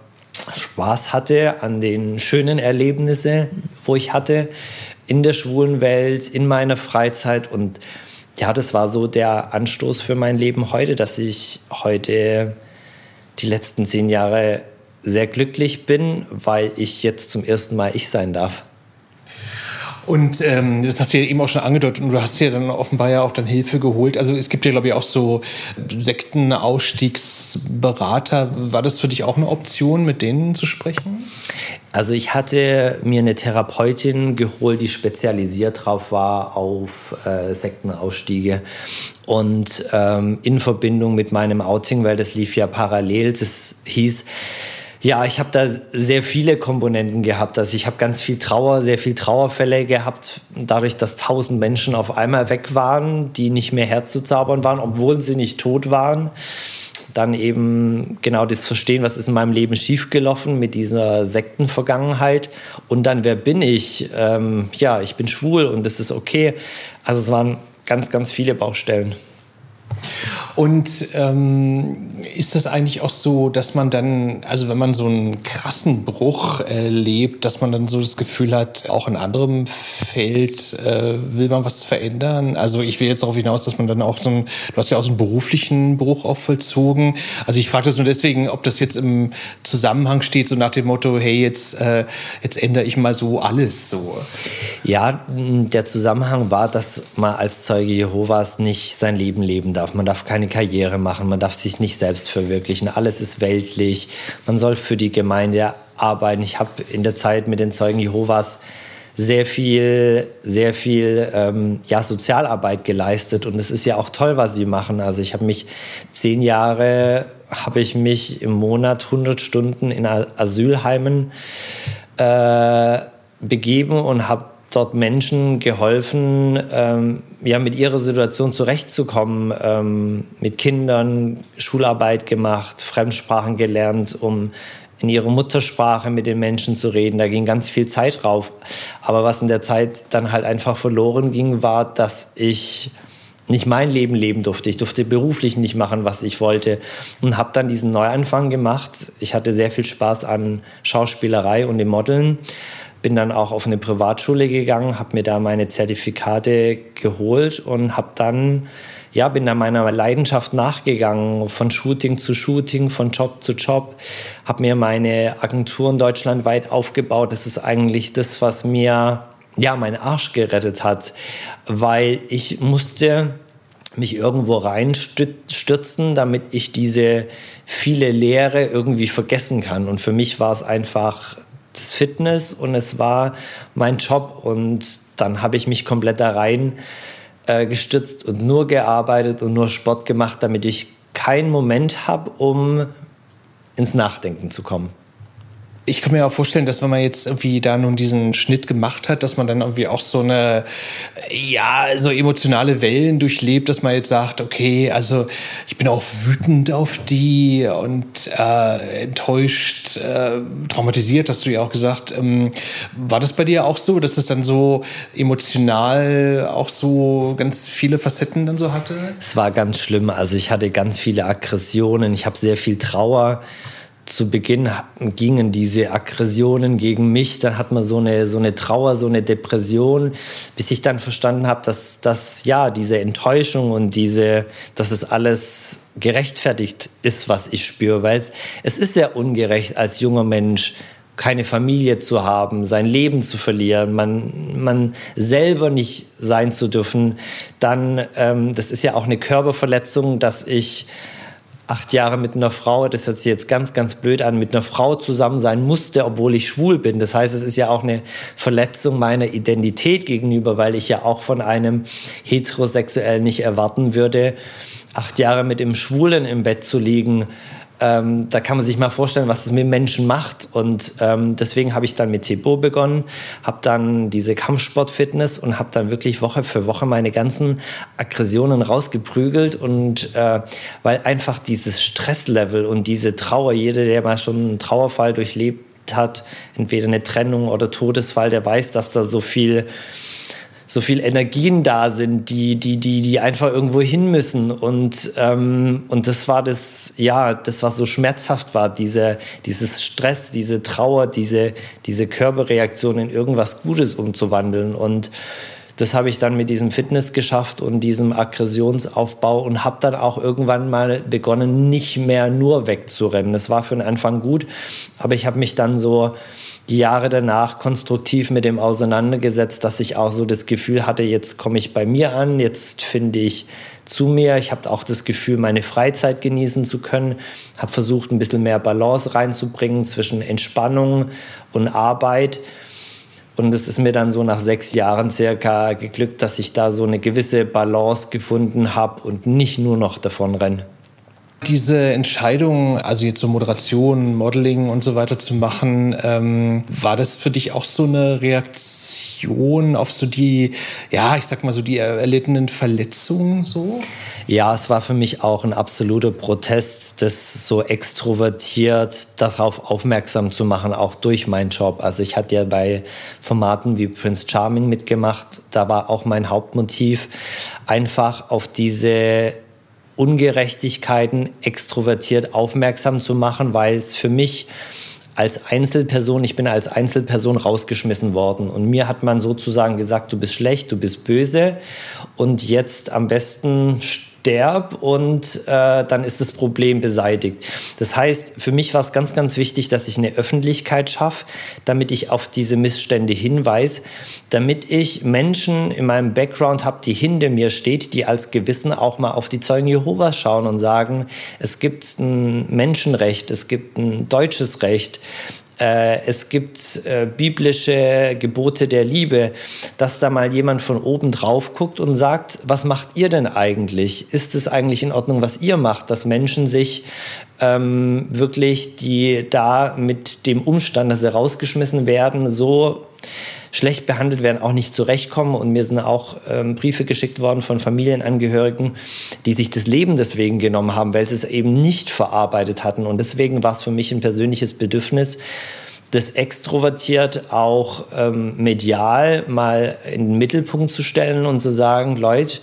Spaß hatte an den schönen Erlebnissen, wo ich hatte in der schwulen Welt, in meiner Freizeit und ja, das war so der Anstoß für mein Leben heute, dass ich heute die letzten zehn Jahre sehr glücklich bin, weil ich jetzt zum ersten Mal ich sein darf. Und ähm, das hast du ja eben auch schon angedeutet und du hast ja dann offenbar ja auch dann Hilfe geholt. Also es gibt ja, glaube ich, auch so Sektenausstiegsberater. War das für dich auch eine Option, mit denen zu sprechen? Also ich hatte mir eine Therapeutin geholt, die spezialisiert drauf war auf äh, Sektenausstiege. Und ähm, in Verbindung mit meinem Outing, weil das lief ja parallel, das hieß, ja, ich habe da sehr viele Komponenten gehabt. Also ich habe ganz viel Trauer, sehr viel Trauerfälle gehabt, dadurch, dass tausend Menschen auf einmal weg waren, die nicht mehr herzuzaubern waren, obwohl sie nicht tot waren. Dann eben genau das Verstehen, was ist in meinem Leben schiefgelaufen mit dieser Sektenvergangenheit. Und dann, wer bin ich? Ähm, ja, ich bin schwul und das ist okay. Also es waren ganz, ganz viele Baustellen. Und ähm, ist das eigentlich auch so, dass man dann, also wenn man so einen krassen Bruch erlebt, dass man dann so das Gefühl hat, auch in anderem Feld äh, will man was verändern? Also ich will jetzt darauf hinaus, dass man dann auch so einen, du hast ja auch so einen beruflichen Bruch auch vollzogen. Also ich frage das nur deswegen, ob das jetzt im Zusammenhang steht, so nach dem Motto, hey, jetzt, äh, jetzt ändere ich mal so alles so. Ja, der Zusammenhang war, dass man als Zeuge Jehovas nicht sein Leben leben darf. Man darf keine Karriere machen, man darf sich nicht selbst verwirklichen. Alles ist weltlich. Man soll für die Gemeinde arbeiten. Ich habe in der Zeit mit den Zeugen Jehovas sehr viel, sehr viel ähm, ja, Sozialarbeit geleistet und es ist ja auch toll, was sie machen. Also ich habe mich zehn Jahre, habe ich mich im Monat 100 Stunden in Asylheimen äh, begeben und habe dort Menschen geholfen, ähm, ja, mit ihrer Situation zurechtzukommen, ähm, mit Kindern Schularbeit gemacht, Fremdsprachen gelernt, um in ihrer Muttersprache mit den Menschen zu reden. Da ging ganz viel Zeit drauf. Aber was in der Zeit dann halt einfach verloren ging, war, dass ich nicht mein Leben leben durfte. Ich durfte beruflich nicht machen, was ich wollte. Und habe dann diesen Neuanfang gemacht. Ich hatte sehr viel Spaß an Schauspielerei und dem Modeln bin dann auch auf eine Privatschule gegangen, habe mir da meine Zertifikate geholt und habe dann ja, bin da meiner Leidenschaft nachgegangen, von Shooting zu Shooting, von Job zu Job, habe mir meine Agenturen deutschlandweit aufgebaut. Das ist eigentlich das, was mir ja meinen Arsch gerettet hat, weil ich musste mich irgendwo reinstürzen, damit ich diese viele Lehre irgendwie vergessen kann. Und für mich war es einfach das Fitness und es war mein Job und dann habe ich mich komplett da rein äh, gestützt und nur gearbeitet und nur Sport gemacht, damit ich keinen Moment habe, um ins Nachdenken zu kommen. Ich kann mir auch vorstellen, dass wenn man jetzt irgendwie da nun diesen Schnitt gemacht hat, dass man dann irgendwie auch so eine, ja, so emotionale Wellen durchlebt, dass man jetzt sagt, okay, also ich bin auch wütend auf die und äh, enttäuscht, äh, traumatisiert, hast du ja auch gesagt. Ähm, war das bei dir auch so, dass es dann so emotional auch so ganz viele Facetten dann so hatte? Es war ganz schlimm. Also ich hatte ganz viele Aggressionen, ich habe sehr viel Trauer zu Beginn gingen diese Aggressionen gegen mich, dann hat man so eine, so eine Trauer, so eine Depression, bis ich dann verstanden habe, dass, dass ja, diese Enttäuschung und diese, dass es alles gerechtfertigt ist, was ich spüre, weil es, es ist sehr ungerecht als junger Mensch, keine Familie zu haben, sein Leben zu verlieren, man, man selber nicht sein zu dürfen, dann, ähm, das ist ja auch eine Körperverletzung, dass ich acht Jahre mit einer Frau, das hört sich jetzt ganz, ganz blöd an, mit einer Frau zusammen sein musste, obwohl ich schwul bin. Das heißt, es ist ja auch eine Verletzung meiner Identität gegenüber, weil ich ja auch von einem Heterosexuellen nicht erwarten würde, acht Jahre mit dem Schwulen im Bett zu liegen ähm, da kann man sich mal vorstellen, was das mit Menschen macht. Und ähm, deswegen habe ich dann mit Thibaut begonnen, habe dann diese Kampfsportfitness und habe dann wirklich Woche für Woche meine ganzen Aggressionen rausgeprügelt. Und äh, weil einfach dieses Stresslevel und diese Trauer, jeder, der mal schon einen Trauerfall durchlebt hat, entweder eine Trennung oder Todesfall, der weiß, dass da so viel so viel Energien da sind, die, die, die, die einfach irgendwo hin müssen. Und, ähm, und das war das, ja, das, was so schmerzhaft war, diese, dieses Stress, diese Trauer, diese, diese Körperreaktion in irgendwas Gutes umzuwandeln. Und das habe ich dann mit diesem Fitness geschafft und diesem Aggressionsaufbau und habe dann auch irgendwann mal begonnen, nicht mehr nur wegzurennen. Das war für den Anfang gut, aber ich habe mich dann so die Jahre danach konstruktiv mit dem auseinandergesetzt, dass ich auch so das Gefühl hatte, jetzt komme ich bei mir an, jetzt finde ich zu mir. Ich habe auch das Gefühl, meine Freizeit genießen zu können. Habe versucht, ein bisschen mehr Balance reinzubringen zwischen Entspannung und Arbeit. Und es ist mir dann so nach sechs Jahren circa geglückt, dass ich da so eine gewisse Balance gefunden habe und nicht nur noch davon renne. Diese Entscheidung, also jetzt so Moderation, Modeling und so weiter zu machen, ähm, war das für dich auch so eine Reaktion auf so die, ja, ich sag mal so die erlittenen Verletzungen so? Ja, es war für mich auch ein absoluter Protest, das so extrovertiert darauf aufmerksam zu machen, auch durch meinen Job. Also ich hatte ja bei Formaten wie Prince Charming mitgemacht. Da war auch mein Hauptmotiv, einfach auf diese Ungerechtigkeiten extrovertiert aufmerksam zu machen, weil es für mich als Einzelperson, ich bin als Einzelperson rausgeschmissen worden. Und mir hat man sozusagen gesagt, du bist schlecht, du bist böse. Und jetzt am besten sterb und äh, dann ist das Problem beseitigt. Das heißt, für mich war es ganz, ganz wichtig, dass ich eine Öffentlichkeit schaffe, damit ich auf diese Missstände hinweise, damit ich Menschen in meinem Background habe, die hinter mir steht, die als Gewissen auch mal auf die Zeugen Jehovas schauen und sagen, es gibt ein Menschenrecht, es gibt ein deutsches Recht, es gibt äh, biblische Gebote der Liebe, dass da mal jemand von oben drauf guckt und sagt, was macht ihr denn eigentlich? Ist es eigentlich in Ordnung, was ihr macht, dass Menschen sich ähm, wirklich, die da mit dem Umstand, dass sie rausgeschmissen werden, so schlecht behandelt werden, auch nicht zurechtkommen. Und mir sind auch ähm, Briefe geschickt worden von Familienangehörigen, die sich das Leben deswegen genommen haben, weil sie es eben nicht verarbeitet hatten. Und deswegen war es für mich ein persönliches Bedürfnis, das extrovertiert auch ähm, medial mal in den Mittelpunkt zu stellen und zu sagen, Leute,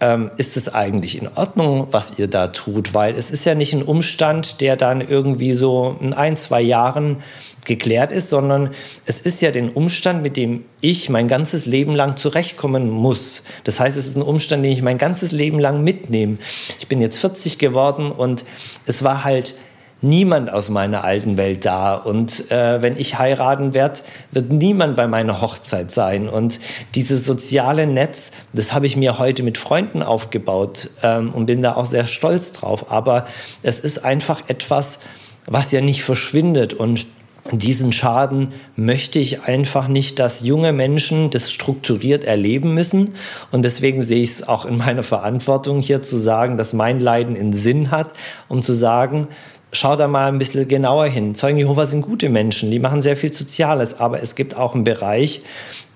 ähm, ist es eigentlich in Ordnung, was ihr da tut? Weil es ist ja nicht ein Umstand, der dann irgendwie so in ein, zwei Jahren geklärt ist, sondern es ist ja den Umstand, mit dem ich mein ganzes Leben lang zurechtkommen muss. Das heißt, es ist ein Umstand, den ich mein ganzes Leben lang mitnehme. Ich bin jetzt 40 geworden und es war halt niemand aus meiner alten Welt da. Und äh, wenn ich heiraten werde, wird niemand bei meiner Hochzeit sein. Und dieses soziale Netz, das habe ich mir heute mit Freunden aufgebaut ähm, und bin da auch sehr stolz drauf. Aber es ist einfach etwas, was ja nicht verschwindet. Und diesen Schaden möchte ich einfach nicht, dass junge Menschen das strukturiert erleben müssen. Und deswegen sehe ich es auch in meiner Verantwortung hier zu sagen, dass mein Leiden einen Sinn hat, um zu sagen, schau da mal ein bisschen genauer hin. Zeugen Jehova sind gute Menschen, die machen sehr viel Soziales, aber es gibt auch einen Bereich,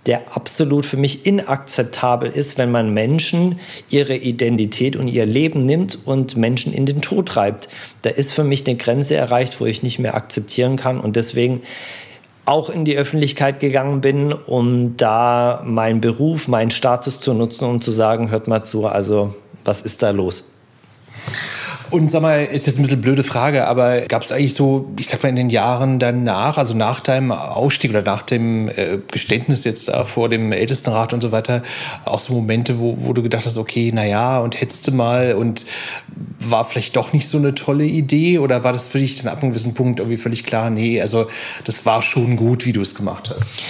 der absolut für mich inakzeptabel ist, wenn man Menschen ihre Identität und ihr Leben nimmt und Menschen in den Tod treibt. Da ist für mich eine Grenze erreicht, wo ich nicht mehr akzeptieren kann und deswegen auch in die Öffentlichkeit gegangen bin, um da meinen Beruf, meinen Status zu nutzen, um zu sagen, hört mal zu, also was ist da los? Und sag mal, ist jetzt ein bisschen blöde Frage, aber gab es eigentlich so, ich sag mal, in den Jahren danach, also nach deinem Ausstieg oder nach dem äh, Geständnis jetzt da vor dem Ältestenrat und so weiter, auch so Momente, wo, wo du gedacht hast, okay, naja, und hättest du mal und war vielleicht doch nicht so eine tolle Idee oder war das für dich dann ab einem gewissen Punkt irgendwie völlig klar, nee, also das war schon gut, wie du es gemacht hast?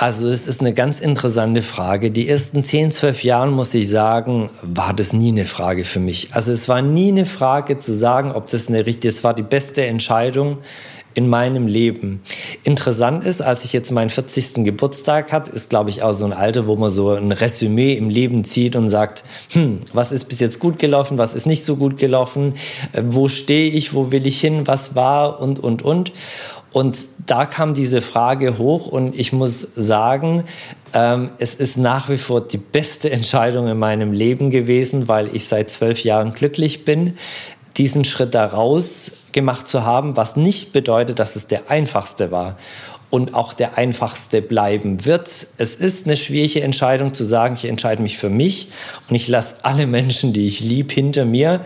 Also das ist eine ganz interessante Frage. Die ersten 10, 12 Jahre, muss ich sagen, war das nie eine Frage für mich. Also es war nie eine Frage zu sagen, ob das eine richtige, es war die beste Entscheidung in meinem Leben. Interessant ist, als ich jetzt meinen 40. Geburtstag hatte, ist, glaube ich, auch so ein Alter, wo man so ein Resümee im Leben zieht und sagt, hm, was ist bis jetzt gut gelaufen, was ist nicht so gut gelaufen, äh, wo stehe ich, wo will ich hin, was war und, und, und. Und da kam diese Frage hoch und ich muss sagen, ähm, es ist nach wie vor die beste Entscheidung in meinem Leben gewesen, weil ich seit zwölf Jahren glücklich bin, diesen Schritt daraus gemacht zu haben, was nicht bedeutet, dass es der einfachste war und auch der einfachste bleiben wird. Es ist eine schwierige Entscheidung zu sagen, ich entscheide mich für mich und ich lasse alle Menschen, die ich lieb, hinter mir.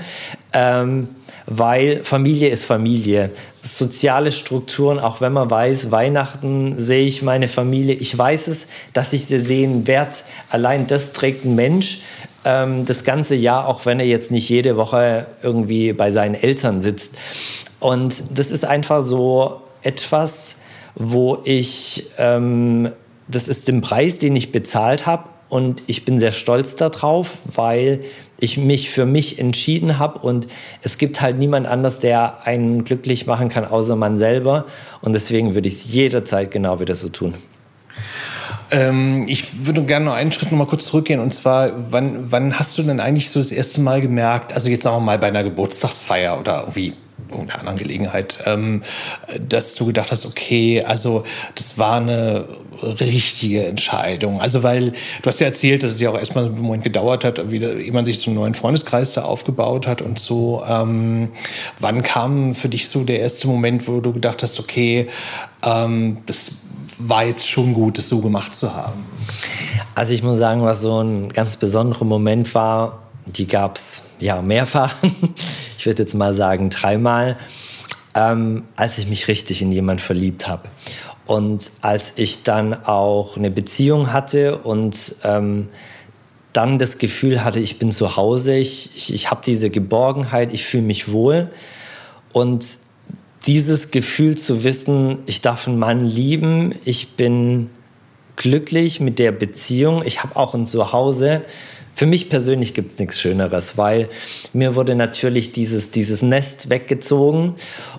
Ähm, weil Familie ist Familie. Soziale Strukturen, auch wenn man weiß, Weihnachten sehe ich meine Familie, ich weiß es, dass ich sie sehen werde. Allein das trägt ein Mensch ähm, das ganze Jahr, auch wenn er jetzt nicht jede Woche irgendwie bei seinen Eltern sitzt. Und das ist einfach so etwas, wo ich, ähm, das ist den Preis, den ich bezahlt habe. Und ich bin sehr stolz darauf, weil ich mich für mich entschieden habe und es gibt halt niemand anders, der einen glücklich machen kann, außer man selber. Und deswegen würde ich es jederzeit genau wieder so tun. Ähm, ich würde gerne noch einen Schritt noch mal kurz zurückgehen. Und zwar, wann, wann hast du denn eigentlich so das erste Mal gemerkt, also jetzt sagen wir mal bei einer Geburtstagsfeier oder irgendwie irgendeiner anderen Gelegenheit, ähm, dass du gedacht hast, okay, also das war eine richtige Entscheidung. Also weil du hast ja erzählt, dass es ja auch erstmal einen Moment gedauert hat, wie, man sich so einen neuen Freundeskreis da aufgebaut hat und so. Ähm, wann kam für dich so der erste Moment, wo du gedacht hast, okay, ähm, das war jetzt schon gut, das so gemacht zu haben? Also ich muss sagen, was so ein ganz besonderer Moment war, die gab es ja mehrfach. ich würde jetzt mal sagen dreimal, ähm, als ich mich richtig in jemand verliebt habe. Und als ich dann auch eine Beziehung hatte und ähm, dann das Gefühl hatte, ich bin zu Hause, ich, ich, ich habe diese Geborgenheit, ich fühle mich wohl. Und dieses Gefühl zu wissen, ich darf einen Mann lieben, ich bin glücklich mit der Beziehung, ich habe auch ein Zuhause, für mich persönlich gibt es nichts Schöneres, weil mir wurde natürlich dieses, dieses Nest weggezogen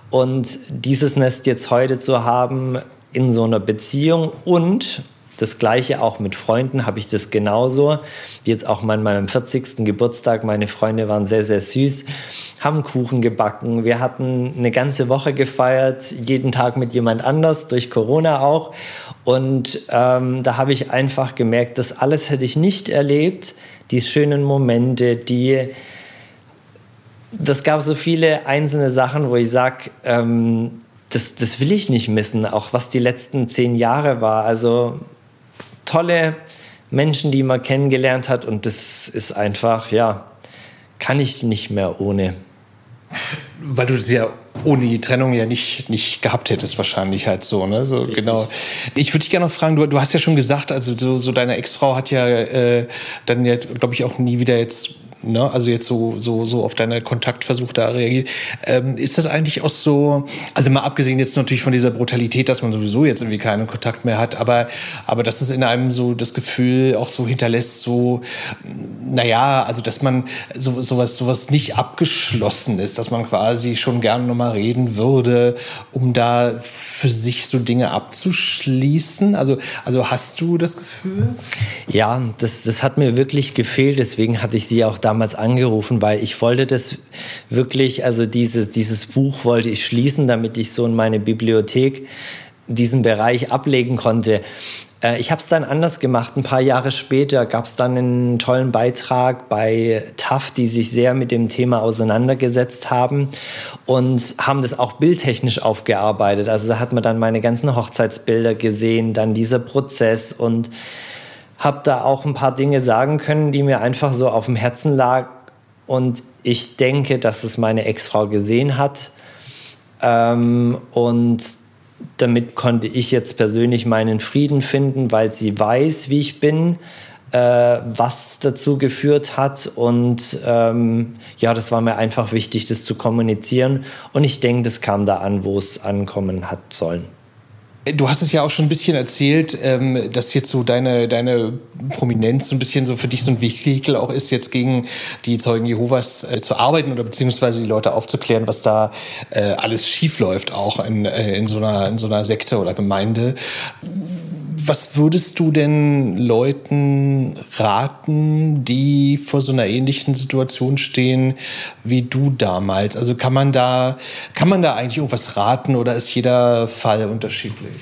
und dieses Nest jetzt heute zu haben in so einer Beziehung und das gleiche auch mit Freunden habe ich das genauso. Jetzt auch mal an meinem 40. Geburtstag. Meine Freunde waren sehr, sehr süß, haben Kuchen gebacken. Wir hatten eine ganze Woche gefeiert, jeden Tag mit jemand anders, durch Corona auch. Und ähm, da habe ich einfach gemerkt, das alles hätte ich nicht erlebt, die schönen Momente, die das gab so viele einzelne Sachen, wo ich sage, ähm, das, das will ich nicht missen, auch was die letzten zehn Jahre war. Also tolle Menschen, die man kennengelernt hat und das ist einfach, ja, kann ich nicht mehr ohne. Weil du das ja ohne die Trennung ja nicht, nicht gehabt hättest, wahrscheinlich halt so, ne? So, genau. Ich würde dich gerne noch fragen, du, du hast ja schon gesagt, also so, so deine Ex-Frau hat ja äh, dann jetzt, glaube ich, auch nie wieder jetzt ne? also jetzt so, so, so auf deine Kontaktversuche da reagiert. Ähm, ist das eigentlich auch so, also mal abgesehen jetzt natürlich von dieser Brutalität, dass man sowieso jetzt irgendwie keinen Kontakt mehr hat, aber, aber dass es in einem so das Gefühl auch so hinterlässt, so, naja, also dass man so, sowas, sowas nicht abgeschlossen ist, dass man quasi schon gerne nochmal reden würde, um da für sich so Dinge abzuschließen? Also, also hast du das Gefühl? Ja, das, das hat mir wirklich gefehlt, deswegen hatte ich sie auch damals damals angerufen, weil ich wollte das wirklich, also dieses, dieses Buch wollte ich schließen, damit ich so in meine Bibliothek diesen Bereich ablegen konnte. Äh, ich habe es dann anders gemacht. Ein paar Jahre später gab es dann einen tollen Beitrag bei TAF, die sich sehr mit dem Thema auseinandergesetzt haben und haben das auch bildtechnisch aufgearbeitet. Also da hat man dann meine ganzen Hochzeitsbilder gesehen, dann dieser Prozess und habe da auch ein paar Dinge sagen können, die mir einfach so auf dem Herzen lag. Und ich denke, dass es meine Ex-Frau gesehen hat. Ähm, und damit konnte ich jetzt persönlich meinen Frieden finden, weil sie weiß, wie ich bin, äh, was dazu geführt hat. Und ähm, ja, das war mir einfach wichtig, das zu kommunizieren. Und ich denke, das kam da an, wo es ankommen hat sollen. Du hast es ja auch schon ein bisschen erzählt, ähm, dass jetzt so deine, deine Prominenz so ein bisschen so für dich so ein Vehikel auch ist, jetzt gegen die Zeugen Jehovas äh, zu arbeiten oder beziehungsweise die Leute aufzuklären, was da äh, alles schiefläuft, auch in, äh, in, so einer, in so einer Sekte oder Gemeinde was würdest du denn Leuten raten, die vor so einer ähnlichen Situation stehen wie du damals? Also kann man da, kann man da eigentlich irgendwas raten oder ist jeder Fall unterschiedlich?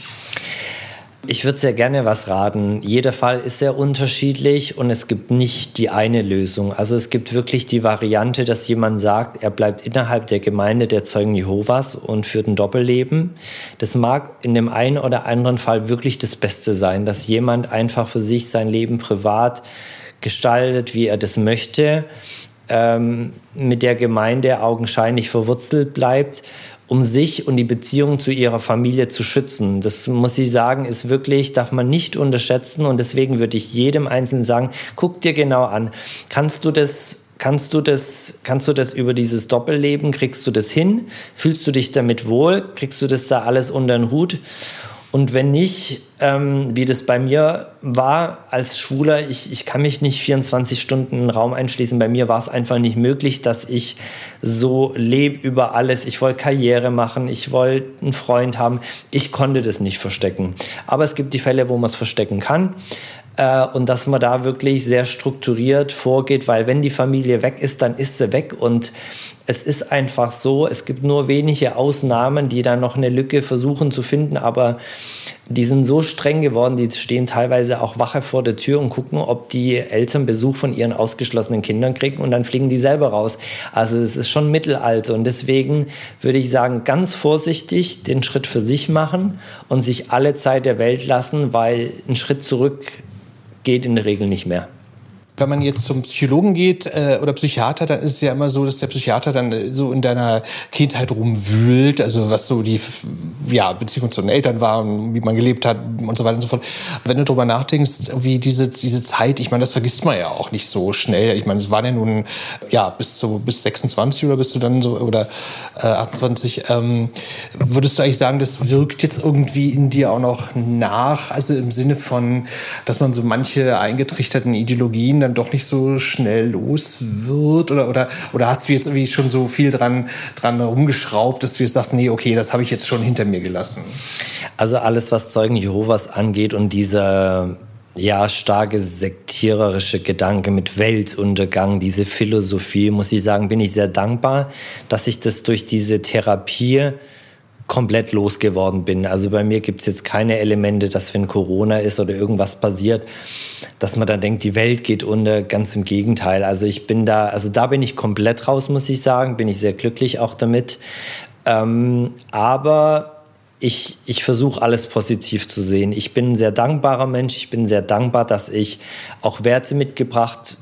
Ich würde sehr gerne was raten. Jeder Fall ist sehr unterschiedlich und es gibt nicht die eine Lösung. Also es gibt wirklich die Variante, dass jemand sagt, er bleibt innerhalb der Gemeinde der Zeugen Jehovas und führt ein Doppelleben. Das mag in dem einen oder anderen Fall wirklich das Beste sein, dass jemand einfach für sich sein Leben privat gestaltet, wie er das möchte, ähm, mit der Gemeinde augenscheinlich verwurzelt bleibt um sich und die Beziehung zu ihrer Familie zu schützen. Das muss ich sagen, ist wirklich, darf man nicht unterschätzen und deswegen würde ich jedem Einzelnen sagen, guck dir genau an. Kannst du das Kannst du, das, kannst du das über dieses Doppelleben, kriegst du das hin? Fühlst du dich damit wohl? Kriegst du das da alles unter den Hut? Und wenn nicht, ähm, wie das bei mir war als Schwuler, ich, ich kann mich nicht 24 Stunden in den Raum einschließen. Bei mir war es einfach nicht möglich, dass ich so lebe über alles. Ich wollte Karriere machen, ich wollte einen Freund haben. Ich konnte das nicht verstecken. Aber es gibt die Fälle, wo man es verstecken kann. Äh, und dass man da wirklich sehr strukturiert vorgeht, weil wenn die Familie weg ist, dann ist sie weg. Und es ist einfach so, es gibt nur wenige Ausnahmen, die da noch eine Lücke versuchen zu finden, aber die sind so streng geworden, die stehen teilweise auch Wache vor der Tür und gucken, ob die Eltern Besuch von ihren ausgeschlossenen Kindern kriegen und dann fliegen die selber raus. Also es ist schon Mittelalter und deswegen würde ich sagen, ganz vorsichtig den Schritt für sich machen und sich alle Zeit der Welt lassen, weil ein Schritt zurück geht in der Regel nicht mehr wenn man jetzt zum Psychologen geht äh, oder Psychiater, dann ist es ja immer so, dass der Psychiater dann so in deiner Kindheit rumwühlt, also was so die ja, Beziehung zu den Eltern war, wie man gelebt hat und so weiter und so fort. Wenn du darüber nachdenkst, wie diese, diese Zeit, ich meine, das vergisst man ja auch nicht so schnell. Ich meine, es waren ja nun ja bis zu bis 26 oder bist du dann so oder äh, 28. Ähm, würdest du eigentlich sagen, das wirkt jetzt irgendwie in dir auch noch nach? Also im Sinne von, dass man so manche eingetrichterten Ideologien dann doch nicht so schnell los wird? Oder, oder, oder hast du jetzt irgendwie schon so viel dran, dran rumgeschraubt, dass du jetzt sagst, nee, okay, das habe ich jetzt schon hinter mir gelassen? Also alles, was Zeugen Jehovas angeht und dieser ja, starke sektiererische Gedanke mit Weltuntergang, diese Philosophie, muss ich sagen, bin ich sehr dankbar, dass ich das durch diese Therapie komplett losgeworden bin. Also bei mir gibt es jetzt keine Elemente, dass wenn Corona ist oder irgendwas passiert, dass man dann denkt, die Welt geht unter. Ganz im Gegenteil. Also ich bin da, also da bin ich komplett raus, muss ich sagen. Bin ich sehr glücklich auch damit. Ähm, aber ich, ich versuche alles positiv zu sehen. Ich bin ein sehr dankbarer Mensch. Ich bin sehr dankbar, dass ich auch Werte mitgebracht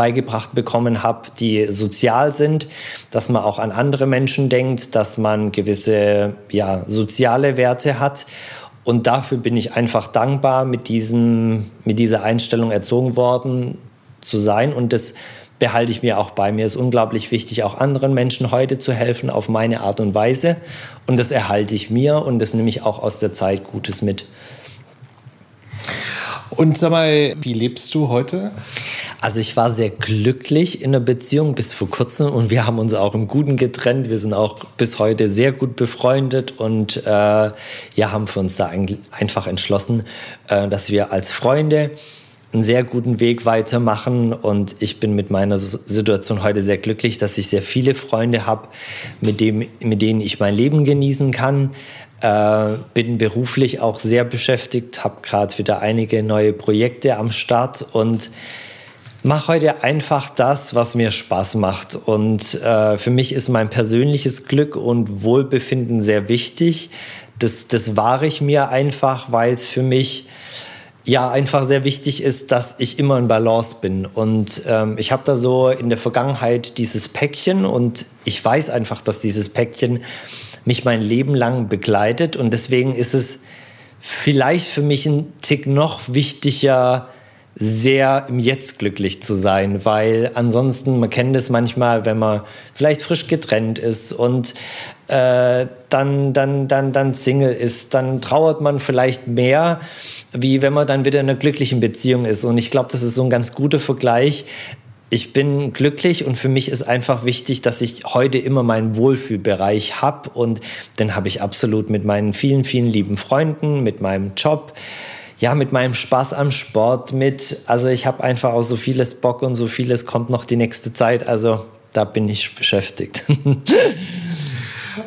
beigebracht bekommen habe, die sozial sind, dass man auch an andere Menschen denkt, dass man gewisse ja, soziale Werte hat. Und dafür bin ich einfach dankbar, mit, diesem, mit dieser Einstellung erzogen worden zu sein. Und das behalte ich mir auch bei mir. Ist unglaublich wichtig, auch anderen Menschen heute zu helfen auf meine Art und Weise. Und das erhalte ich mir und das nehme ich auch aus der Zeit Gutes mit. Und sag mal, wie lebst du heute? Also ich war sehr glücklich in der Beziehung bis vor kurzem und wir haben uns auch im Guten getrennt. Wir sind auch bis heute sehr gut befreundet und äh, ja, haben für uns da einfach entschlossen, äh, dass wir als Freunde einen sehr guten Weg weitermachen und ich bin mit meiner Situation heute sehr glücklich, dass ich sehr viele Freunde habe, mit, mit denen ich mein Leben genießen kann. Äh, bin beruflich auch sehr beschäftigt, habe gerade wieder einige neue Projekte am Start und mache heute einfach das, was mir Spaß macht. Und äh, für mich ist mein persönliches Glück und Wohlbefinden sehr wichtig. Das, das wahre ich mir einfach, weil es für mich ja einfach sehr wichtig ist, dass ich immer in Balance bin. Und ähm, ich habe da so in der Vergangenheit dieses Päckchen und ich weiß einfach, dass dieses Päckchen mich mein Leben lang begleitet. Und deswegen ist es vielleicht für mich ein Tick noch wichtiger, sehr im Jetzt glücklich zu sein, weil ansonsten, man kennt es manchmal, wenn man vielleicht frisch getrennt ist und äh, dann, dann, dann, dann Single ist, dann trauert man vielleicht mehr, wie wenn man dann wieder in einer glücklichen Beziehung ist. Und ich glaube, das ist so ein ganz guter Vergleich. Ich bin glücklich und für mich ist einfach wichtig, dass ich heute immer meinen Wohlfühlbereich habe und den habe ich absolut mit meinen vielen, vielen lieben Freunden, mit meinem Job, ja, mit meinem Spaß am Sport, mit, also ich habe einfach auch so vieles Bock und so vieles kommt noch die nächste Zeit, also da bin ich beschäftigt.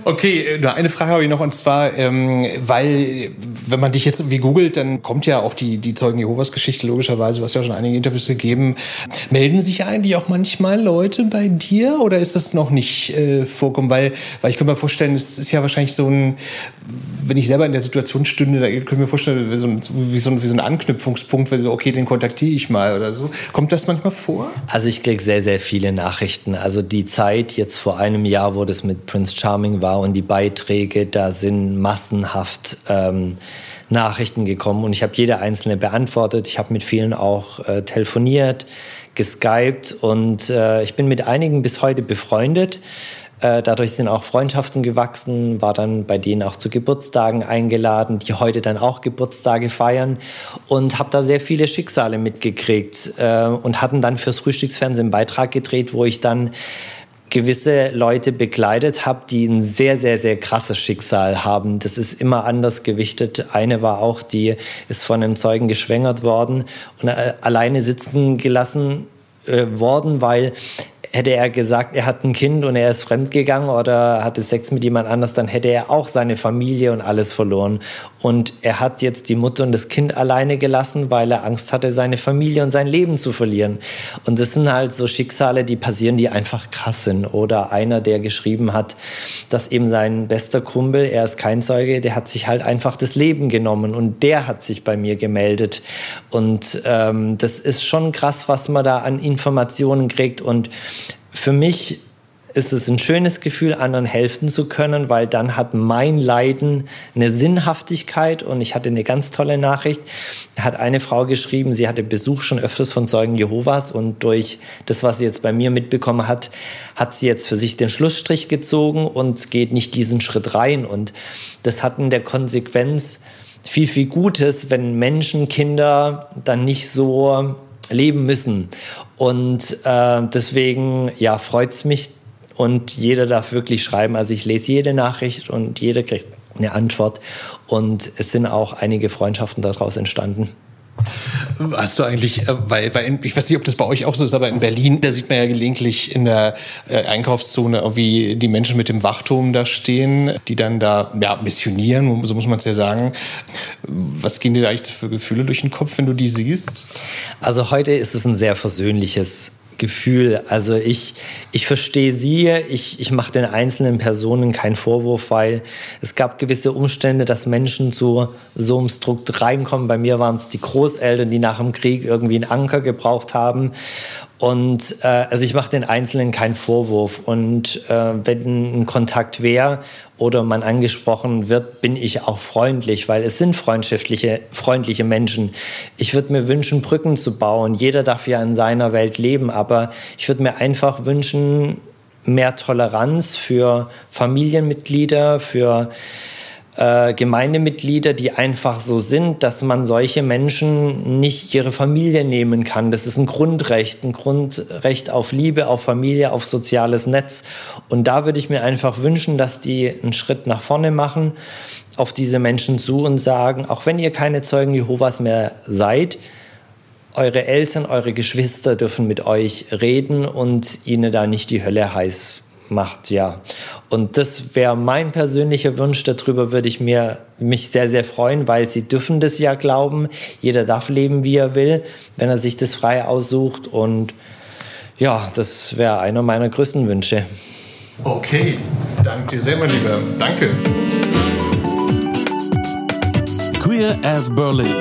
Okay, nur eine Frage habe ich noch und zwar, ähm, weil wenn man dich jetzt irgendwie googelt, dann kommt ja auch die, die Zeugen Jehovas Geschichte logischerweise, du hast ja schon einige Interviews gegeben. Melden sich eigentlich auch manchmal Leute bei dir oder ist das noch nicht äh, vorkommen? Weil, weil ich könnte mir vorstellen, es ist ja wahrscheinlich so ein, wenn ich selber in der Situation stünde, da könnte ich mir vorstellen, wie so ein, wie so ein, wie so ein Anknüpfungspunkt, weil so, okay, den kontaktiere ich mal oder so. Kommt das manchmal vor? Also ich kriege sehr, sehr viele Nachrichten. Also die Zeit jetzt vor einem Jahr, wo das mit Prince Charming war und die Beiträge, da sind massenhaft ähm, Nachrichten gekommen und ich habe jede einzelne beantwortet. Ich habe mit vielen auch äh, telefoniert, geskypt und äh, ich bin mit einigen bis heute befreundet. Äh, dadurch sind auch Freundschaften gewachsen, war dann bei denen auch zu Geburtstagen eingeladen, die heute dann auch Geburtstage feiern und habe da sehr viele Schicksale mitgekriegt äh, und hatten dann fürs Frühstücksfernsehen einen Beitrag gedreht, wo ich dann gewisse Leute begleitet habe, die ein sehr, sehr, sehr krasses Schicksal haben. Das ist immer anders gewichtet. Eine war auch, die ist von einem Zeugen geschwängert worden und äh, alleine sitzen gelassen äh, worden, weil hätte er gesagt, er hat ein Kind und er ist fremdgegangen oder hatte Sex mit jemand anders, dann hätte er auch seine Familie und alles verloren. Und er hat jetzt die Mutter und das Kind alleine gelassen, weil er Angst hatte, seine Familie und sein Leben zu verlieren. Und das sind halt so Schicksale, die passieren, die einfach krass sind. Oder einer, der geschrieben hat, dass eben sein bester Kumpel, er ist kein Zeuge, der hat sich halt einfach das Leben genommen und der hat sich bei mir gemeldet. Und ähm, das ist schon krass, was man da an Informationen kriegt. Und für mich ist es ein schönes Gefühl, anderen helfen zu können, weil dann hat mein Leiden eine Sinnhaftigkeit und ich hatte eine ganz tolle Nachricht. Hat eine Frau geschrieben, sie hatte Besuch schon öfters von Zeugen Jehovas und durch das, was sie jetzt bei mir mitbekommen hat, hat sie jetzt für sich den Schlussstrich gezogen und geht nicht diesen Schritt rein und das hat in der Konsequenz viel, viel Gutes, wenn Menschen, Kinder dann nicht so leben müssen. Und äh, deswegen ja, freut es mich, und jeder darf wirklich schreiben. Also ich lese jede Nachricht und jeder kriegt eine Antwort. Und es sind auch einige Freundschaften daraus entstanden. Hast du eigentlich, äh, weil, weil ich weiß nicht, ob das bei euch auch so ist, aber in Berlin, da sieht man ja gelegentlich in der äh, Einkaufszone, wie die Menschen mit dem Wachturm da stehen, die dann da ja, missionieren, so muss man es ja sagen. Was gehen dir da eigentlich für Gefühle durch den Kopf, wenn du die siehst? Also heute ist es ein sehr versöhnliches Gefühl. Also ich, ich verstehe sie, ich, ich mache den einzelnen Personen keinen Vorwurf, weil es gab gewisse Umstände, dass Menschen zu so einem Strukt reinkommen. Bei mir waren es die Großeltern, die nach dem Krieg irgendwie einen Anker gebraucht haben. Und äh, also ich mache den Einzelnen keinen Vorwurf. Und äh, wenn ein Kontakt wäre oder man angesprochen wird, bin ich auch freundlich, weil es sind freundschaftliche, freundliche Menschen. Ich würde mir wünschen, Brücken zu bauen. Jeder darf ja in seiner Welt leben, aber ich würde mir einfach wünschen, mehr Toleranz für Familienmitglieder, für äh, Gemeindemitglieder, die einfach so sind, dass man solche Menschen nicht ihre Familie nehmen kann. Das ist ein Grundrecht, ein Grundrecht auf Liebe, auf Familie, auf soziales Netz. Und da würde ich mir einfach wünschen, dass die einen Schritt nach vorne machen, auf diese Menschen zu und sagen, auch wenn ihr keine Zeugen Jehovas mehr seid, eure Eltern, eure Geschwister dürfen mit euch reden und ihnen da nicht die Hölle heiß macht, ja. Und das wäre mein persönlicher Wunsch. Darüber würde ich mir, mich sehr, sehr freuen, weil sie dürfen das ja glauben. Jeder darf leben, wie er will, wenn er sich das frei aussucht. Und ja, das wäre einer meiner größten Wünsche. Okay, danke dir sehr, mein Lieber. Danke. Queer as Berlin.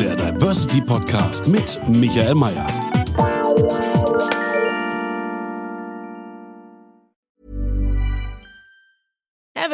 Der Diversity Podcast mit Michael Mayer.